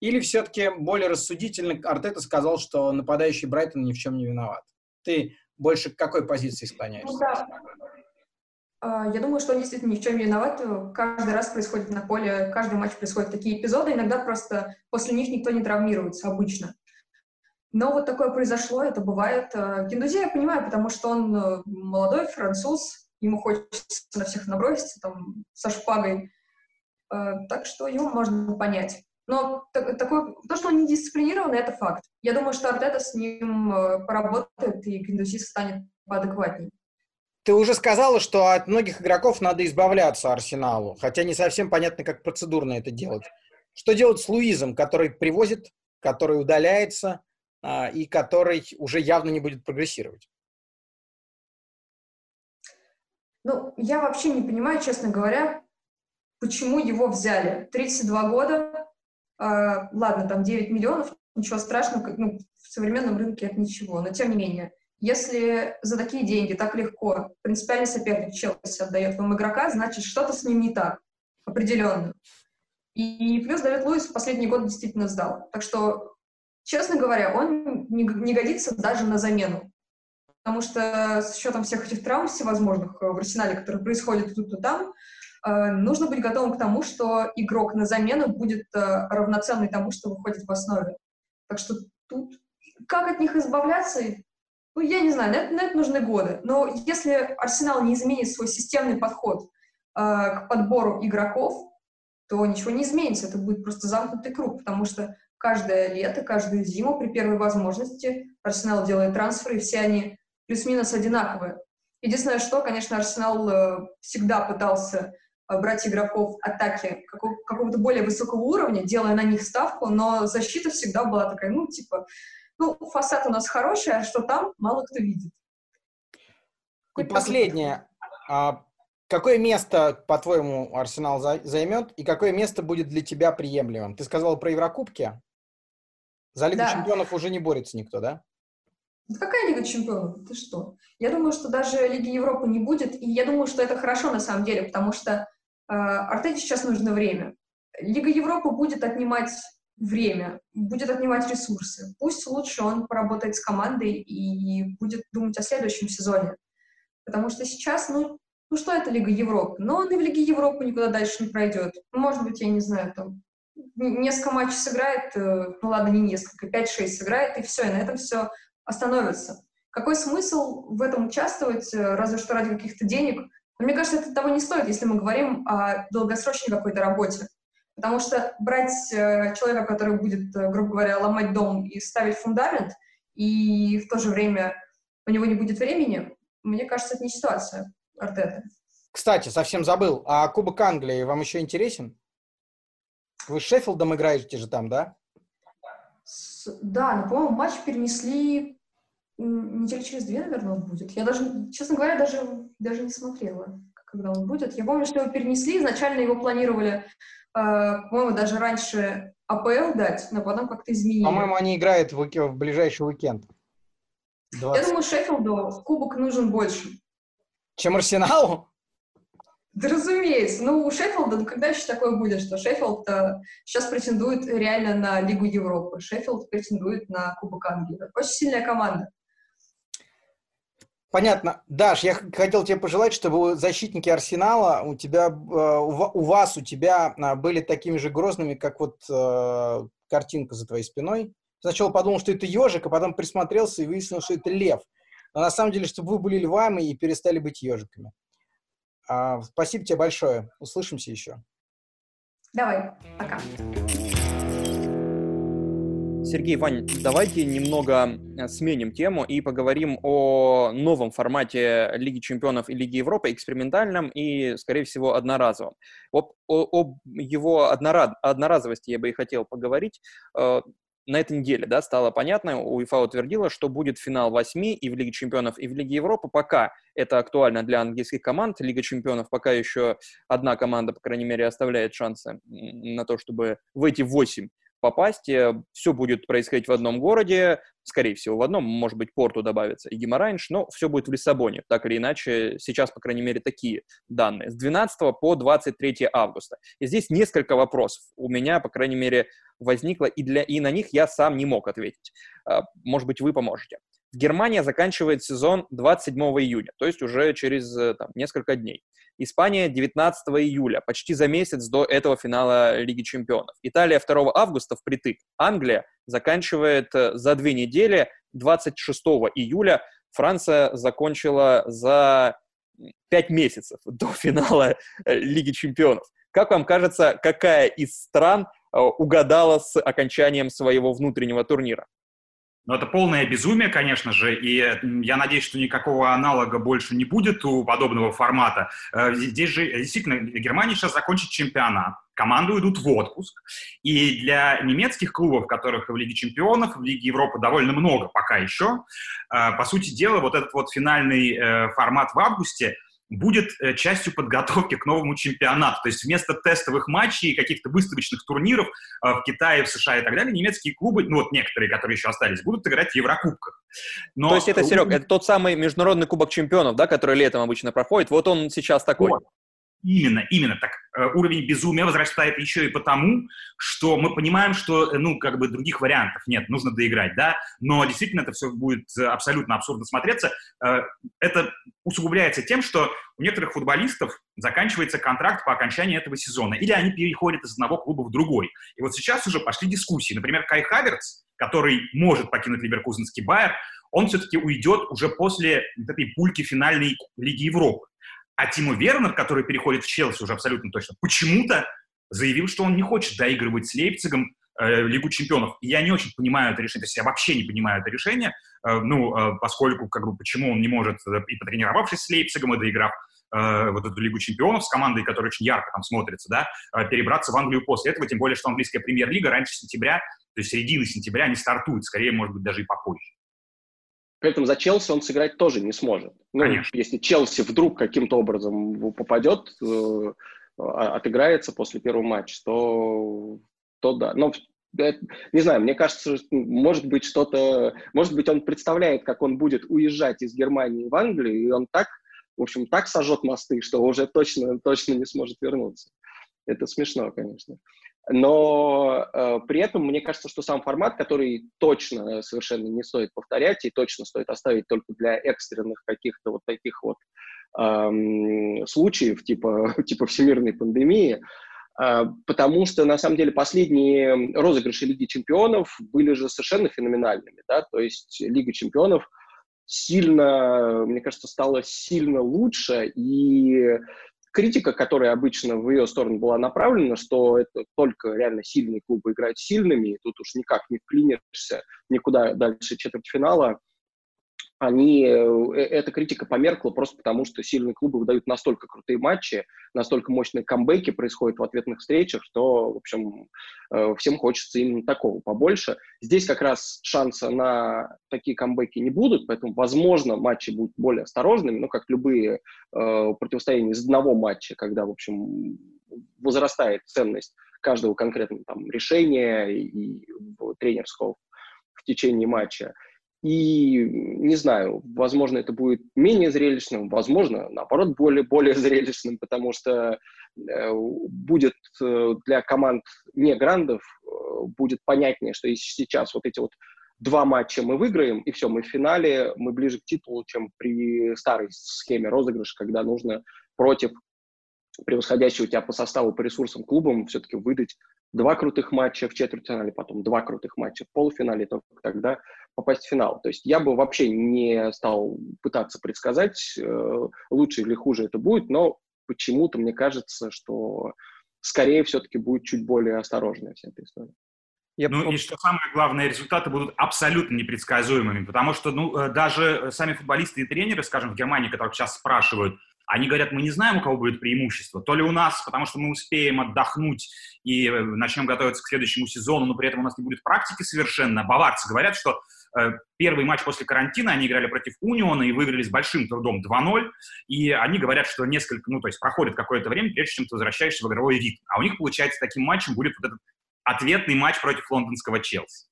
Speaker 1: Или все-таки более рассудительно Артета сказал, что нападающий Брайтон ни в чем не виноват? Ты больше к какой позиции склоняешься? Ну, да.
Speaker 6: А, я думаю, что он действительно ни в чем не виноват. Каждый раз происходит на поле, каждый матч происходят такие эпизоды. Иногда просто после них никто не травмируется обычно. Но вот такое произошло, это бывает. Гендузи я понимаю, потому что он э, молодой француз, ему хочется на всех наброситься там, со шпагой. Э, так что его можно понять. Но такой, то, что он не дисциплинированный, это факт. Я думаю, что Артета с ним э, поработает, и Гендузи станет поадекватнее.
Speaker 1: Ты уже сказала, что от многих игроков надо избавляться Арсеналу, хотя не совсем понятно, как процедурно это делать. Что делать с Луизом, который привозит, который удаляется а, и который уже явно не будет прогрессировать?
Speaker 6: Ну, я вообще не понимаю, честно говоря, почему его взяли. 32 года, э, ладно, там 9 миллионов, ничего страшного, ну, в современном рынке это ничего, но тем не менее – если за такие деньги так легко принципиальный соперник Челси отдает вам игрока, значит, что-то с ним не так, определенно. И плюс Давид Луис в последний год действительно сдал. Так что, честно говоря, он не, годится даже на замену. Потому что с учетом всех этих травм всевозможных в арсенале, которые происходят тут и там, э, нужно быть готовым к тому, что игрок на замену будет э, равноценный тому, что выходит в основе. Так что тут как от них избавляться, ну, я не знаю, на это, на это нужны годы. Но если Арсенал не изменит свой системный подход э, к подбору игроков, то ничего не изменится. Это будет просто замкнутый круг, потому что каждое лето, каждую зиму при первой возможности Арсенал делает трансферы, и все они плюс-минус одинаковые. Единственное, что, конечно, Арсенал э, всегда пытался э, брать игроков атаки какого-то более высокого уровня, делая на них ставку, но защита всегда была такая, ну, типа, ну, фасад у нас хороший, а что там, мало кто видит.
Speaker 1: И последнее. А какое место, по-твоему, Арсенал займет, и какое место будет для тебя приемлемым? Ты сказал про Еврокубки? За Лигу да. чемпионов уже не борется никто, да?
Speaker 6: Да какая Лига чемпионов? Ты что? Я думаю, что даже Лиги Европы не будет, и я думаю, что это хорошо на самом деле, потому что э, Артете сейчас нужно время. Лига Европы будет отнимать время, будет отнимать ресурсы. Пусть лучше он поработает с командой и будет думать о следующем сезоне. Потому что сейчас, ну, ну что это Лига Европы? Но он и в Лиге Европы никуда дальше не пройдет. Ну, может быть, я не знаю, там несколько матчей сыграет, э, ну ладно, не несколько, 5-6 сыграет, и все, и на этом все остановится. Какой смысл в этом участвовать, э, разве что ради каких-то денег? Но мне кажется, это того не стоит, если мы говорим о долгосрочной какой-то работе. Потому что брать э, человека, который будет, грубо говоря, ломать дом и ставить фундамент, и в то же время у него не будет времени, мне кажется, это не ситуация Артета.
Speaker 1: Кстати, совсем забыл, а Кубок Англии вам еще интересен? Вы с Шеффилдом играете же там, да?
Speaker 6: С, да, но, по-моему, матч перенесли недели через две, наверное, он будет. Я даже, честно говоря, даже, даже не смотрела, когда он будет. Я помню, что его перенесли, изначально его планировали, э, по-моему, даже раньше АПЛ дать, но потом как-то изменили.
Speaker 1: По-моему, они играют в, в ближайший уикенд.
Speaker 6: 20. Я думаю, Шеффилду кубок нужен больше.
Speaker 1: Чем Арсеналу?
Speaker 6: Да разумеется. Ну, у Шеффилда, ну когда еще такое будет, что Шеффилд э, сейчас претендует реально на Лигу Европы, Шеффилд претендует на Кубок Англии. Очень сильная команда.
Speaker 1: Понятно. Даш, я хотел тебе пожелать, чтобы защитники Арсенала у тебя, э, у вас, у тебя э, были такими же грозными, как вот картинка за твоей спиной. Сначала подумал, что это ежик, а потом присмотрелся и выяснил, что это лев. Но на самом деле, чтобы вы были львами и перестали быть ежиками. А, спасибо тебе большое. Услышимся еще.
Speaker 6: Давай, пока.
Speaker 2: Сергей, Вань, давайте немного э, сменим тему и поговорим о новом формате Лиги чемпионов и Лиги Европы, экспериментальном и, скорее всего, одноразовом. Об, о, об его однораз, одноразовости я бы и хотел поговорить. На этой неделе, да, стало понятно, УЕФА утвердила, что будет финал восьми и в Лиге чемпионов, и в Лиге Европы. Пока это актуально для английских команд. Лига чемпионов пока еще одна команда, по крайней мере, оставляет шансы на то, чтобы в эти восемь попасть. Э, Все будет происходить в одном городе, скорее всего, в одном, может быть, Порту добавится и Гимаранш, но все будет в Лиссабоне, так или иначе, сейчас, по крайней мере, такие данные. С 12 по 23 августа. И здесь несколько вопросов у меня, по крайней мере, возникло, и, для, и на них я сам не мог ответить. А, может быть, вы поможете. Германия заканчивает сезон 27 июня, то есть уже через э, там, несколько дней. Испания 19 июля, почти за месяц до этого финала Лиги Чемпионов. Италия 2 августа впритык. Англия заканчивает э, за две недели 26 июля. Франция закончила за пять месяцев [laughs] до финала э, Лиги Чемпионов. Как вам кажется, какая из стран угадала с окончанием своего внутреннего турнира?
Speaker 4: Но это полное безумие, конечно же, и я надеюсь, что никакого аналога больше не будет у подобного формата. Э, здесь же действительно Германия сейчас закончит чемпионат, команды уйдут в отпуск, и для немецких клубов, которых в Лиге чемпионов, в Лиге Европы довольно много пока еще, э, по сути дела, вот этот вот финальный э, формат в августе – будет э, частью подготовки к новому чемпионату. То есть вместо тестовых матчей и каких-то выставочных турниров э, в Китае, в США и так далее, немецкие клубы, ну вот некоторые, которые еще остались, будут играть в Еврокубках.
Speaker 2: Но... То есть это, Серег, это тот самый международный кубок чемпионов, да, который летом обычно проходит, вот он сейчас такой. Вот.
Speaker 4: Именно, именно. Так э, уровень безумия возрастает еще и потому, что мы понимаем, что, э, ну, как бы других вариантов нет, нужно доиграть, да, но действительно это все будет э, абсолютно абсурдно смотреться. Это усугубляется тем, что у некоторых футболистов заканчивается контракт по окончании этого сезона, или они переходят из одного клуба в другой. И вот сейчас уже пошли дискуссии. Например, Кай Хаверц, который может покинуть Ливеркузенский Байер, он все-таки уйдет уже после вот этой пульки финальной Лиги Европы. А Тиму Вернер, который переходит в Челси уже абсолютно точно, почему-то заявил, что он не хочет доигрывать с Лейпцигом э, Лигу чемпионов. И я не очень понимаю это решение, то есть я вообще не понимаю это решение, э, ну, э, поскольку, как бы, почему он не может, э, и потренировавшись с Лейпцигом, и доиграв э, вот эту Лигу чемпионов с командой, которая очень ярко там смотрится, да, э, перебраться в Англию после этого, тем более, что английская премьер-лига раньше сентября, то есть середины сентября не стартует, скорее, может быть, даже и попозже.
Speaker 5: При этом за Челси он сыграть тоже не сможет. Ну,
Speaker 4: Конечно.
Speaker 5: Если Челси вдруг каким-то образом попадет, э, а, отыграется после первого матча, то, то да. Но не знаю, мне кажется, может быть что-то, может быть он представляет, как он будет уезжать из Германии в Англию, и он так, в общем, так сожжет мосты, что уже точно, точно не сможет вернуться. Это смешно, конечно. Но э, при этом мне кажется, что сам формат, который точно совершенно не стоит повторять и точно стоит оставить только для экстренных каких-то вот таких вот эм, случаев, типа, [laughs] типа всемирной пандемии, э, потому что, на самом деле, последние розыгрыши Лиги Чемпионов были же совершенно феноменальными, да, то есть Лига Чемпионов сильно, мне кажется, стала сильно лучше, и критика, которая обычно в ее сторону была направлена, что это только реально сильные клубы играют сильными, и тут уж никак не вклинишься никуда дальше четвертьфинала, они, э, эта критика померкла просто потому, что сильные клубы выдают настолько крутые матчи, настолько мощные камбэки происходят в ответных встречах, что, в общем, э, всем хочется именно такого побольше. Здесь как раз шанса на такие камбэки не будут, поэтому, возможно, матчи будут более осторожными, но как любые э, противостояния из одного матча, когда, в общем, возрастает ценность каждого конкретного там, решения и тренерского в течение матча. И, не знаю, возможно, это будет менее зрелищным, возможно, наоборот, более, более зрелищным, потому что э, будет э, для команд не грандов, э, будет понятнее, что если сейчас вот эти вот два матча мы выиграем, и все, мы в финале, мы ближе к титулу, чем при старой схеме розыгрыша, когда нужно против превосходящего тебя по составу, по ресурсам клубам все-таки выдать два крутых матча в четвертьфинале, потом два крутых матча в полуфинале, только тогда попасть в финал. То есть я бы вообще не стал пытаться предсказать, э, лучше или хуже это будет, но почему-то мне кажется, что скорее все-таки будет чуть более осторожная вся эта история.
Speaker 4: Я... Ну и что самое главное, результаты будут абсолютно непредсказуемыми, потому что ну, э, даже сами футболисты и тренеры, скажем, в Германии, которых сейчас спрашивают, они говорят, мы не знаем, у кого будет преимущество. То ли у нас, потому что мы успеем отдохнуть и э, начнем готовиться к следующему сезону, но при этом у нас не будет практики совершенно. Баварцы говорят, что э, первый матч после карантина они играли против Униона и выиграли с большим трудом 2-0. И они говорят, что несколько, ну, то есть проходит какое-то время, прежде чем ты возвращаешься в игровой ритм. А у них, получается, таким матчем будет вот этот ответный матч против лондонского Челси.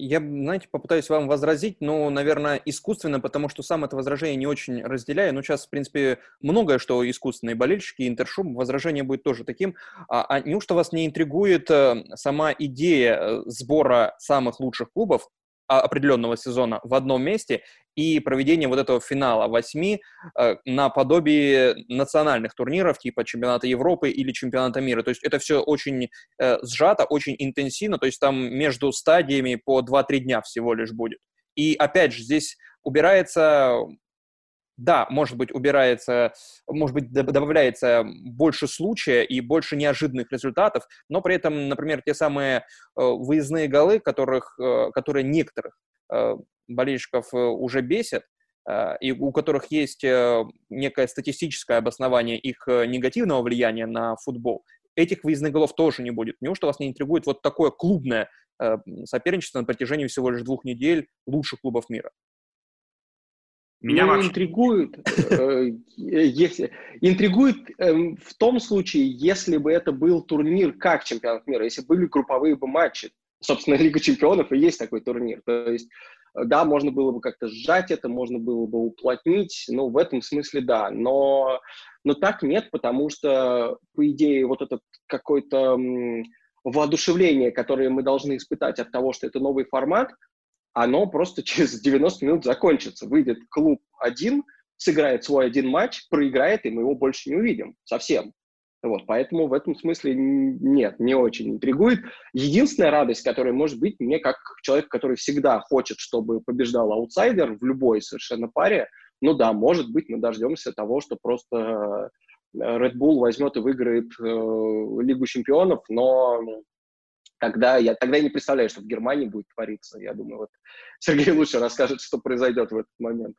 Speaker 2: Я, знаете, попытаюсь вам возразить, но, наверное, искусственно, потому что сам это возражение не очень разделяю. Но сейчас, в принципе, многое, что искусственные болельщики, интершум, возражение будет тоже таким. А, а неужто вас не интригует э, сама идея э, сбора самых лучших клубов определенного сезона в одном месте и проведение вот этого финала восьми э, наподобие национальных турниров типа чемпионата Европы или чемпионата мира. То есть это все очень э, сжато, очень интенсивно, то есть там между стадиями по 2-3 дня всего лишь будет. И опять же, здесь убирается да, может быть, убирается, может быть, добавляется больше случая и больше неожиданных результатов, но при этом, например, те самые э, выездные голы, которых, э, которые некоторых э, болельщиков уже бесят, и у которых есть некое статистическое обоснование их негативного влияния на футбол, этих выездных голов тоже не будет. Неужто вас не интригует вот такое клубное соперничество на протяжении всего лишь двух недель лучших клубов мира?
Speaker 5: Меня ну, вообще... интригует, э, если, интригует э, в том случае, если бы это был турнир как чемпионат мира, если были групповые бы матчи. Собственно, [laughs] Лига чемпионов и есть такой турнир. То есть, э, да, можно было бы как-то сжать это, можно было бы уплотнить, ну, в этом смысле да. Но, но так нет, потому что, по идее, вот этот какой-то воодушевление, которое мы должны испытать от того, что это новый формат, оно просто [laughs] через 90 минут закончится. Выйдет клуб один, сыграет свой один матч, проиграет, и мы его больше не увидим совсем. Вот, поэтому в этом смысле нет, не очень интригует. Единственная радость, которая может быть мне, как человек, который всегда хочет, чтобы побеждал аутсайдер в любой совершенно паре, ну да, может быть, мы дождемся того, что просто э, Red Bull возьмет и выиграет э, Лигу чемпионов, но тогда я, тогда я не представляю, что в Германии будет твориться. Я думаю, вот Сергей лучше расскажет, что произойдет в этот момент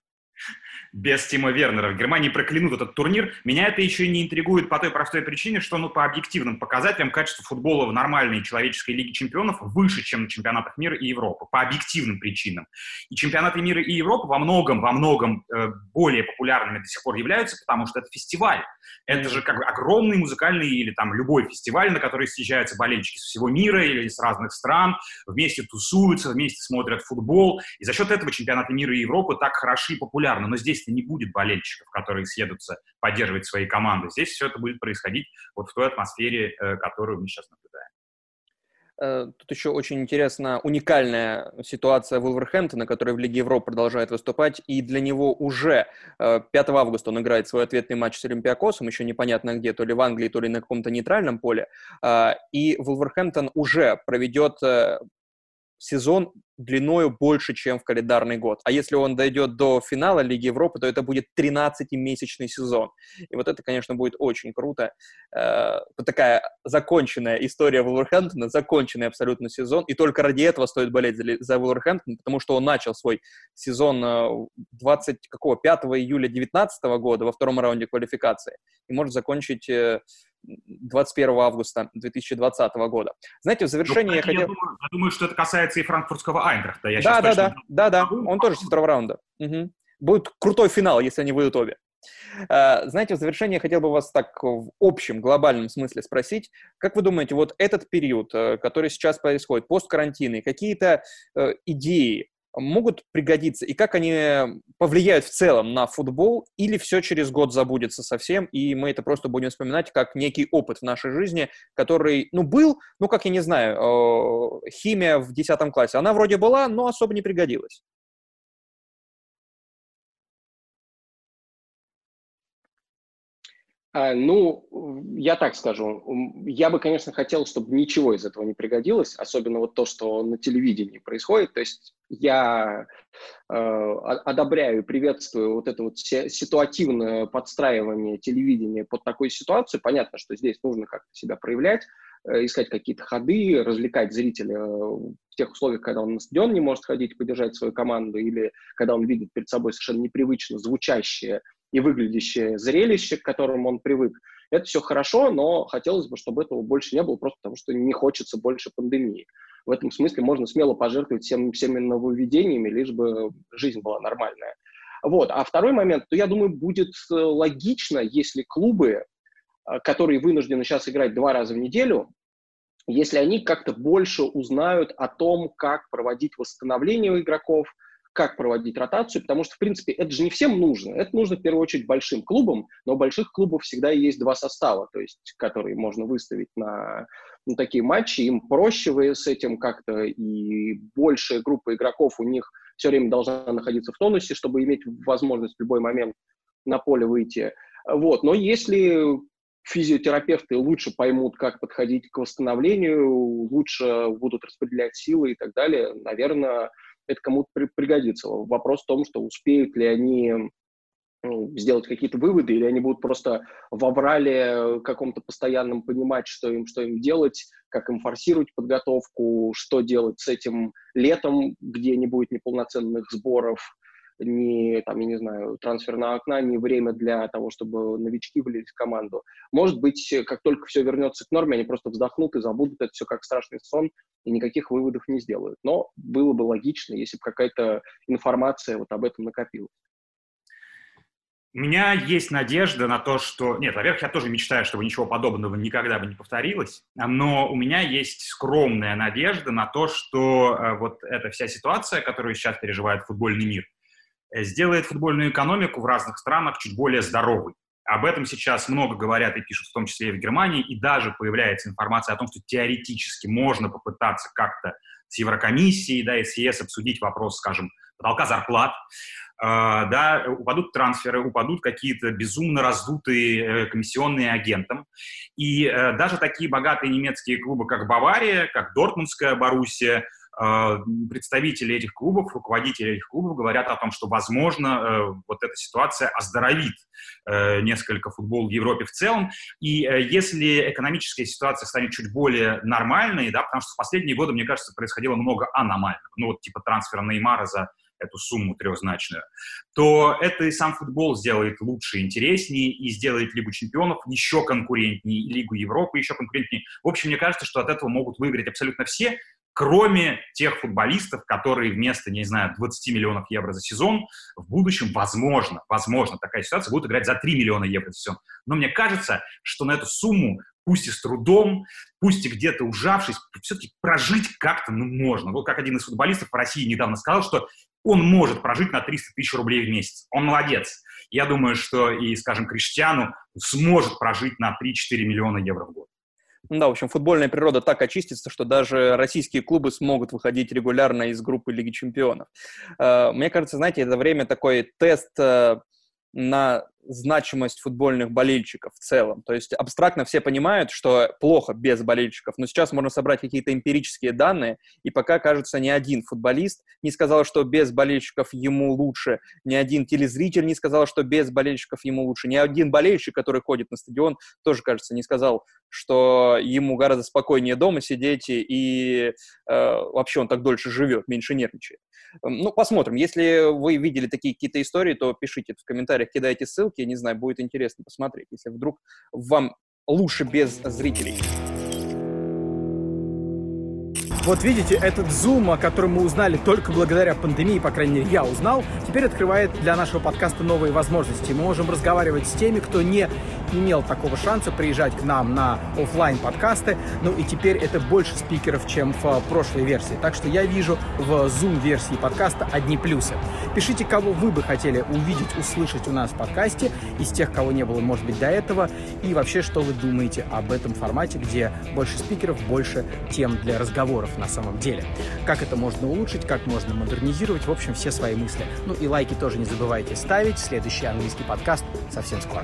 Speaker 4: без Тима Вернера. В Германии проклянут этот турнир. Меня это еще не интригует по той простой причине, что ну, по объективным показателям качество футбола в нормальной человеческой лиге чемпионов выше, чем на чемпионатах мира и Европы. По объективным причинам. И чемпионаты мира и Европы во многом, во многом э, более популярными до сих пор являются, потому что это фестиваль. Это же как бы огромный музыкальный или там любой фестиваль, на который съезжаются болельщики со всего мира или с разных стран, вместе тусуются, вместе смотрят футбол. И за счет этого чемпионаты мира и Европы так хороши и популярны. Но здесь здесь не будет болельщиков, которые съедутся поддерживать свои команды. Здесь все это будет происходить вот в той атмосфере, э, которую мы сейчас наблюдаем.
Speaker 2: Э, тут еще очень интересна уникальная ситуация Вулверхэмптона, который в Лиге Европы продолжает выступать, и для него уже 5 э, августа он играет свой ответный матч с Олимпиакосом, еще непонятно где, то ли в Англии, то ли на каком-то нейтральном поле, и Вулверхэмптон уже проведет сезон длиною больше, чем в календарный год. А если он дойдет до финала Лиги Европы, то это будет 13-месячный сезон. И вот это, конечно, будет очень круто. Э, такая законченная история Вулверхэмптона, законченный абсолютно сезон. И только ради этого стоит болеть за, за Вулверхэмптон, потому что он начал свой сезон 20, э, какого, 5 июля 2019 года во втором раунде квалификации. И может закончить э, 21 августа 2020 года. Знаете, в завершение ну, я хотел...
Speaker 4: Я думаю, я думаю, что это касается и франкфуртского Айнтрахта. Я
Speaker 2: да, да, да, да, да, он тоже со второго раунда. Угу. Будет крутой финал, если они выйдут обе. Uh, знаете, в завершение я хотел бы вас так в общем, глобальном смысле спросить, как вы думаете, вот этот период, э, который сейчас происходит, посткарантины, какие-то uh, идеи, могут пригодиться, и как они повлияют в целом на футбол, или все через год забудется совсем, и мы это просто будем вспоминать как некий опыт в нашей жизни, который, ну, был, ну, как я не знаю, э, химия в 10 классе, она вроде была, но особо не пригодилась.
Speaker 5: Ну, я так скажу. Я бы, конечно, хотел, чтобы ничего из этого не пригодилось, особенно вот то, что на телевидении происходит. То есть я э, одобряю и приветствую вот это вот ситуативное подстраивание телевидения под такую ситуацию. Понятно, что здесь нужно как-то себя проявлять, э, искать какие-то ходы, развлекать зрителя в тех условиях, когда он на стадион не может ходить, поддержать свою команду, или когда он видит перед собой совершенно непривычно звучащее и выглядящее зрелище, к которому он привык. Это все хорошо, но хотелось бы, чтобы этого больше не было, просто потому что не хочется больше пандемии. В этом смысле можно смело пожертвовать всем, всеми нововведениями, лишь бы жизнь была нормальная. Вот. А второй момент, то я думаю, будет э, логично, если клубы, э, которые вынуждены сейчас играть два раза в неделю, если они как-то больше узнают о том, как проводить восстановление у игроков, как проводить ротацию, потому что, в принципе, это же не всем нужно. Это нужно в первую очередь большим клубам, но у больших клубов всегда есть два состава, то есть, которые можно выставить на, на такие матчи. Им проще с этим как-то, и большая группа игроков у них все время должна находиться в тонусе, чтобы иметь возможность в любой момент на поле выйти. Вот. Но если физиотерапевты лучше поймут, как подходить к восстановлению, лучше будут распределять силы и так далее, наверное, это кому-то при, пригодится. Вопрос в том, что успеют ли они сделать какие-то выводы, или они будут просто в аврале каком-то постоянном понимать, что им, что им делать, как им форсировать подготовку, что делать с этим летом, где не будет неполноценных сборов, ни, там, я не знаю, трансферного окна, ни время для того, чтобы новички влились в команду. Может быть, как только все вернется к норме, они просто вздохнут и забудут это все как страшный сон и никаких выводов не сделают. Но было бы логично, если бы какая-то информация вот об этом накопилась.
Speaker 4: У меня есть надежда на то, что... Нет, во-первых, я тоже мечтаю, чтобы ничего подобного никогда бы не повторилось, но у меня есть скромная надежда на то, что э, вот эта вся ситуация, которую сейчас переживает футбольный мир, сделает футбольную экономику в разных странах чуть более здоровой. Об этом сейчас много говорят и пишут, в том числе и в Германии, и даже появляется информация о том, что теоретически можно попытаться как-то с Еврокомиссией, да, и с ЕС обсудить вопрос, скажем, потолка зарплат, э, да, упадут трансферы, упадут какие-то безумно раздутые э, комиссионные агентам. И э, даже такие богатые немецкие клубы, как Бавария, как Дортмундская Боруссия, э, представители этих клубов, руководители этих клубов говорят о том, что, возможно, э, вот эта ситуация оздоровит э, несколько футбол в Европе в целом. И э, если экономическая ситуация станет чуть более нормальной, да, потому что в последние годы, мне кажется, происходило много аномального. Ну, вот типа трансфера Неймара за эту сумму трехзначную, то это и сам футбол сделает лучше, интереснее и сделает Лигу чемпионов еще конкурентнее, и Лигу Европы еще конкурентнее. В общем, мне кажется, что от этого могут выиграть абсолютно все, кроме тех футболистов, которые вместо, не знаю, 20 миллионов евро за сезон в будущем, возможно, возможно, такая ситуация, будут играть за 3 миллиона евро за сезон. Но мне кажется, что на эту сумму пусть и с трудом, пусть и где-то ужавшись, все-таки прожить как-то ну, можно. Вот как один из футболистов в России недавно сказал, что он может прожить на 300 тысяч рублей в месяц. Он молодец. Я думаю, что и, скажем, Криштиану сможет прожить на 3-4 миллиона евро в год.
Speaker 2: Да, в общем, футбольная природа так очистится, что даже российские клубы смогут выходить регулярно из группы Лиги Чемпионов. Э, мне кажется, знаете, это время такой тест э, на значимость футбольных болельщиков в целом. То есть абстрактно все понимают, что плохо без болельщиков, но сейчас можно собрать какие-то эмпирические данные, и пока, кажется, ни один футболист не сказал, что без болельщиков ему лучше, ни один телезритель не сказал, что без болельщиков ему лучше, ни один болельщик, который ходит на стадион, тоже, кажется, не сказал, что ему гораздо спокойнее дома сидеть, и э, вообще он так дольше живет, меньше нервничает. Ну, посмотрим. Если вы видели такие какие-то истории, то пишите в комментариях, кидайте ссылки, не знаю, будет интересно посмотреть, если вдруг вам лучше без зрителей.
Speaker 1: Вот видите, этот Zoom, о котором мы узнали только благодаря пандемии, по крайней мере, я узнал, теперь открывает для нашего подкаста новые возможности. Мы можем разговаривать с теми, кто не имел такого шанса приезжать к нам на офлайн подкасты. Ну и теперь это больше спикеров, чем в прошлой версии. Так что я вижу в Zoom версии подкаста одни плюсы. Пишите, кого вы бы хотели увидеть, услышать у нас в подкасте, из тех, кого не было, может быть, до этого, и вообще, что вы думаете об этом формате, где больше спикеров, больше тем для разговоров на самом деле. Как это можно улучшить, как можно модернизировать, в общем, все свои мысли. Ну и лайки тоже не забывайте ставить. Следующий английский подкаст совсем скоро.